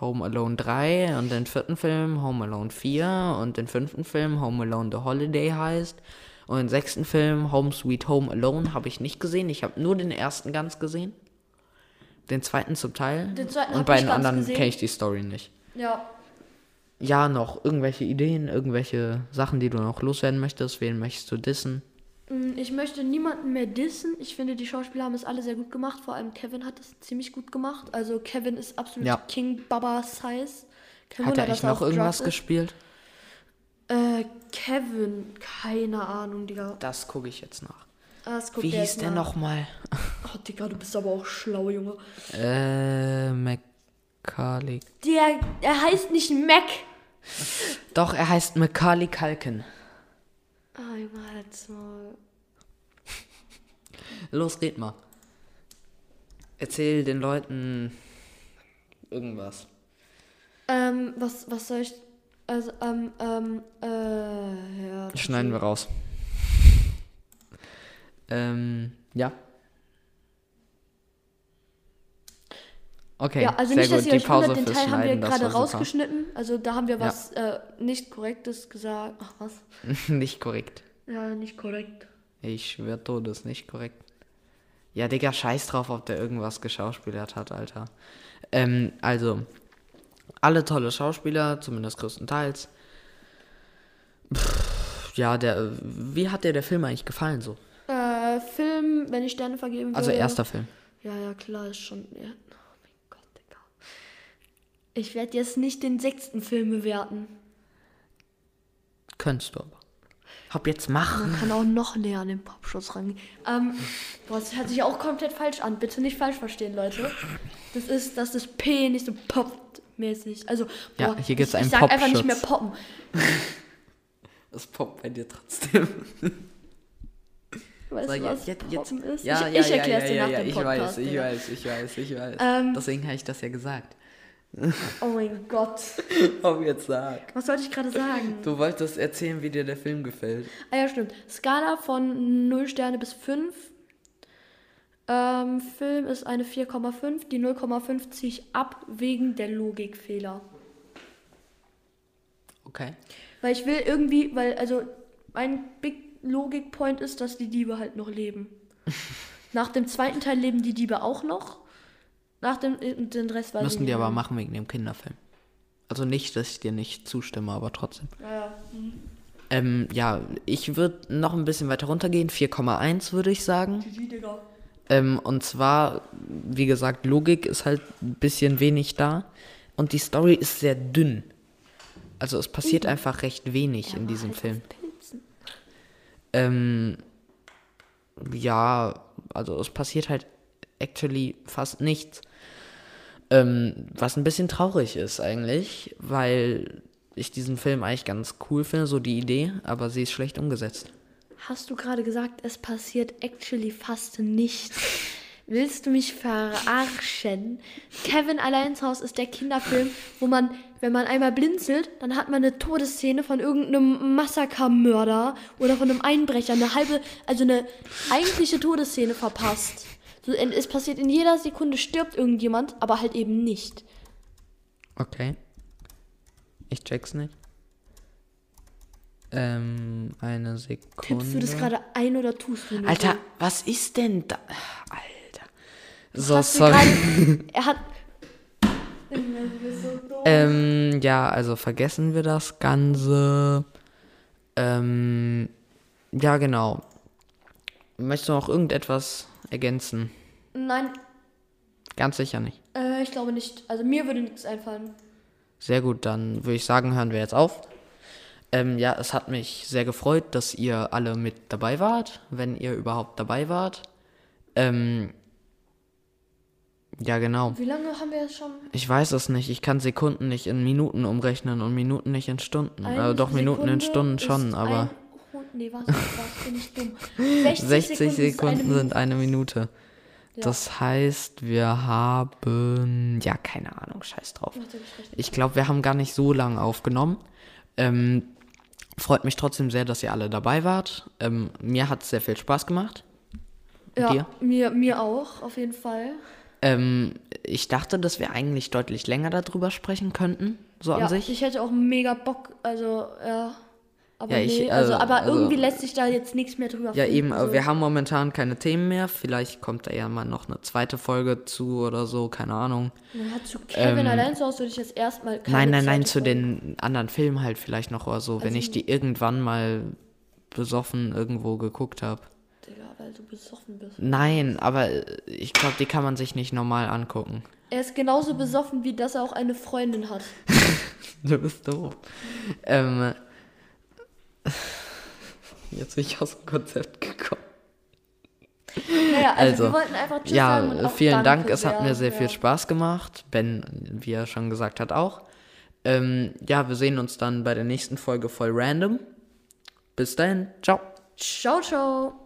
Home Alone 3 und den vierten Film Home Alone 4 und den fünften Film Home Alone The Holiday heißt. Und den sechsten Film Home Sweet Home Alone habe ich nicht gesehen. Ich habe nur den ersten ganz gesehen. Den zweiten zum Teil. Den zweiten und bei den anderen kenne ich die Story nicht. Ja. Ja, noch irgendwelche Ideen, irgendwelche Sachen, die du noch loswerden möchtest. Wen möchtest du dissen? Mm, Ich möchte niemanden mehr dissen. Ich finde, die Schauspieler haben es alle sehr gut gemacht. Vor allem Kevin hat es ziemlich gut gemacht. Also Kevin ist absolut Ja. King Baba Size. Kein Hat er echt noch irgendwas gespielt? Äh, Kevin, keine Ahnung, Digga. Das gucke ich jetzt nach. Das guckt Wie der hieß der nochmal? Oh, Digga, du bist aber auch schlau, Junge. Äh, Macaulay. Der, er heißt nicht Mac. Doch, er heißt Macaulay Culkin. Ah, Junge, halt's mal. Los, red mal. Erzähl den Leuten irgendwas. Ähm, was, was soll ich. Also, ähm, ähm, äh, ja. Schneiden wir raus. ähm, ja. Okay, Ja, also sehr nicht, dass gut. ihr Die euch Pause wundert, den Teil haben wir gerade war super. rausgeschnitten. Also da haben wir Ja. was äh, nicht Korrektes gesagt. Ach was? Nicht korrekt. Ja, nicht korrekt. Ich schwör Todes, nicht korrekt. Ja, Digga, scheiß drauf, ob der irgendwas geschauspielert hat, Alter. Ähm, also, alle tolle Schauspieler, zumindest größtenteils. Pff, ja, der, wie hat dir der Film eigentlich gefallen so? Äh, Film, wenn ich Sterne vergeben will. Also erster Film. Ja, ja, klar, ist schon. Ja. Oh mein Gott, Digga. Ich werde jetzt nicht den sechsten Film bewerten. Könntest du aber. Hab jetzt machen. Man kann auch noch näher an den Popschutz rangehen. Ähm, boah, das hört sich auch komplett falsch an. Bitte nicht falsch verstehen, Leute. Das ist, dass das P nicht so poppt-mäßig. Also, Ja, boah, hier gibt's ich, einen ich sag einfach nicht mehr Popschutz. poppen. Das poppt bei dir trotzdem. Weißt du, ja, was jetzt, jetzt, ist? ja, ich ja, ich ja, erklär's ja, dir ja, nach ja, dem ich Podcast. weiß, ich weiß, ich weiß, ich weiß. Ähm. Deswegen habe ich das ja gesagt. Oh mein Gott. Hab jetzt sag. Was wollte ich gerade sagen? Du wolltest erzählen, wie dir der Film gefällt. Ah ja, stimmt. Skala von 0 Sterne bis 5. Ähm, Film ist eine 4,5. Die 0,5 ziehe ich ab wegen der Logikfehler. Okay. Weil ich will irgendwie, weil, also, mein Big Logik Point ist, dass die Diebe halt noch leben. Nach dem zweiten Teil leben die Diebe auch noch. Nach dem, äh, den Rest ich Müssen die aber machen wegen dem Kinderfilm. Also nicht, dass ich dir nicht zustimme, aber trotzdem. Ja, ja. Ähm, ja, ich würde noch ein bisschen weiter runtergehen. 4,1 würde ich sagen. GG, Digga. Ähm, und zwar, wie gesagt, Logik ist halt ein bisschen wenig da. Und die Story ist sehr dünn. Also es passiert einfach recht wenig in diesem Halt Film. Ähm, ja, also es passiert halt actually fast nichts. Ähm, was ein bisschen traurig ist eigentlich, weil ich diesen Film eigentlich ganz cool finde, so die Idee, aber sie ist schlecht umgesetzt. Hast du gerade gesagt, es passiert actually fast nichts? Willst du mich verarschen? Kevin Alleins Haus ist der Kinderfilm, wo man, wenn man einmal blinzelt, dann hat man eine Todesszene von irgendeinem Massakermörder oder von einem Einbrecher, eine halbe, also eine eigentliche Todesszene verpasst. So, es passiert in jeder Sekunde, stirbt irgendjemand, aber halt eben nicht. Okay. Ich check's nicht. Ähm, eine Sekunde. Tippst du das gerade ein oder tust du nur Alter, was ist denn da? Alter. So, sorry. gerade- Er hat. Ähm, ja, also vergessen wir das Ganze. Ähm, ja, genau. Möchtest du noch irgendetwas ergänzen? Nein, Ganz sicher nicht. äh, ich glaube nicht. Also mir würde nichts einfallen. Sehr gut, dann würde ich sagen, hören wir jetzt auf. Ähm, ja, es hat mich sehr gefreut, dass ihr alle mit dabei wart, wenn ihr überhaupt dabei wart. Ähm, Ja, genau. Wie lange haben wir jetzt schon? Ich weiß es nicht. Ich kann Sekunden nicht in Minuten umrechnen und Minuten nicht in Stunden. Eine äh, doch, Minuten in Sekunde Stunden schon, aber nee, was, was bin ich dumm? 60, 60 Sekunden, ist eine Sekunden sind eine Minute. Ja. Das heißt, wir haben. Ja, keine Ahnung, scheiß drauf. Ich glaube, wir haben gar nicht so lange aufgenommen. Ähm, freut mich trotzdem sehr, dass ihr alle dabei wart. Ähm, mir hat es sehr viel Spaß gemacht. Ja, dir? mir, mir auch, auf jeden Fall. Ähm, ich dachte, dass wir eigentlich deutlich länger darüber sprechen könnten, so an ja, sich. ich hätte auch mega Bock, also, ja. Aber Ja, ich, nee, also, also- aber also- irgendwie lässt sich da jetzt nichts mehr drüber Ja, finden, eben, so. wir haben momentan keine Themen mehr. Vielleicht kommt da ja mal noch eine zweite Folge zu oder so, keine Ahnung. Ja, zu Kevin Ähm, allein zu Hause würde ich jetzt erstmal keine nein, nein, nein, zu den anderen Filmen halt vielleicht noch oder so, wenn Also- ich die irgendwann mal besoffen irgendwo geguckt habe. Digga, weil du besoffen bist. Nein, aber äh, ich glaube, die kann man sich nicht normal angucken. Er ist genauso besoffen, wie dass er auch eine Freundin hat. Du bist doof. Ähm, jetzt bin ich aus dem Konzept gekommen. Naja, also, Also, wir wollten einfach Tschüss Ja, sagen und auch vielen Dank. Es hat mir sehr ja. viel Spaß gemacht. Ben, wie er schon gesagt hat, auch. Ähm, ja, wir sehen uns dann bei der nächsten Folge voll random. Bis dahin. Ciao. Ciao, ciao.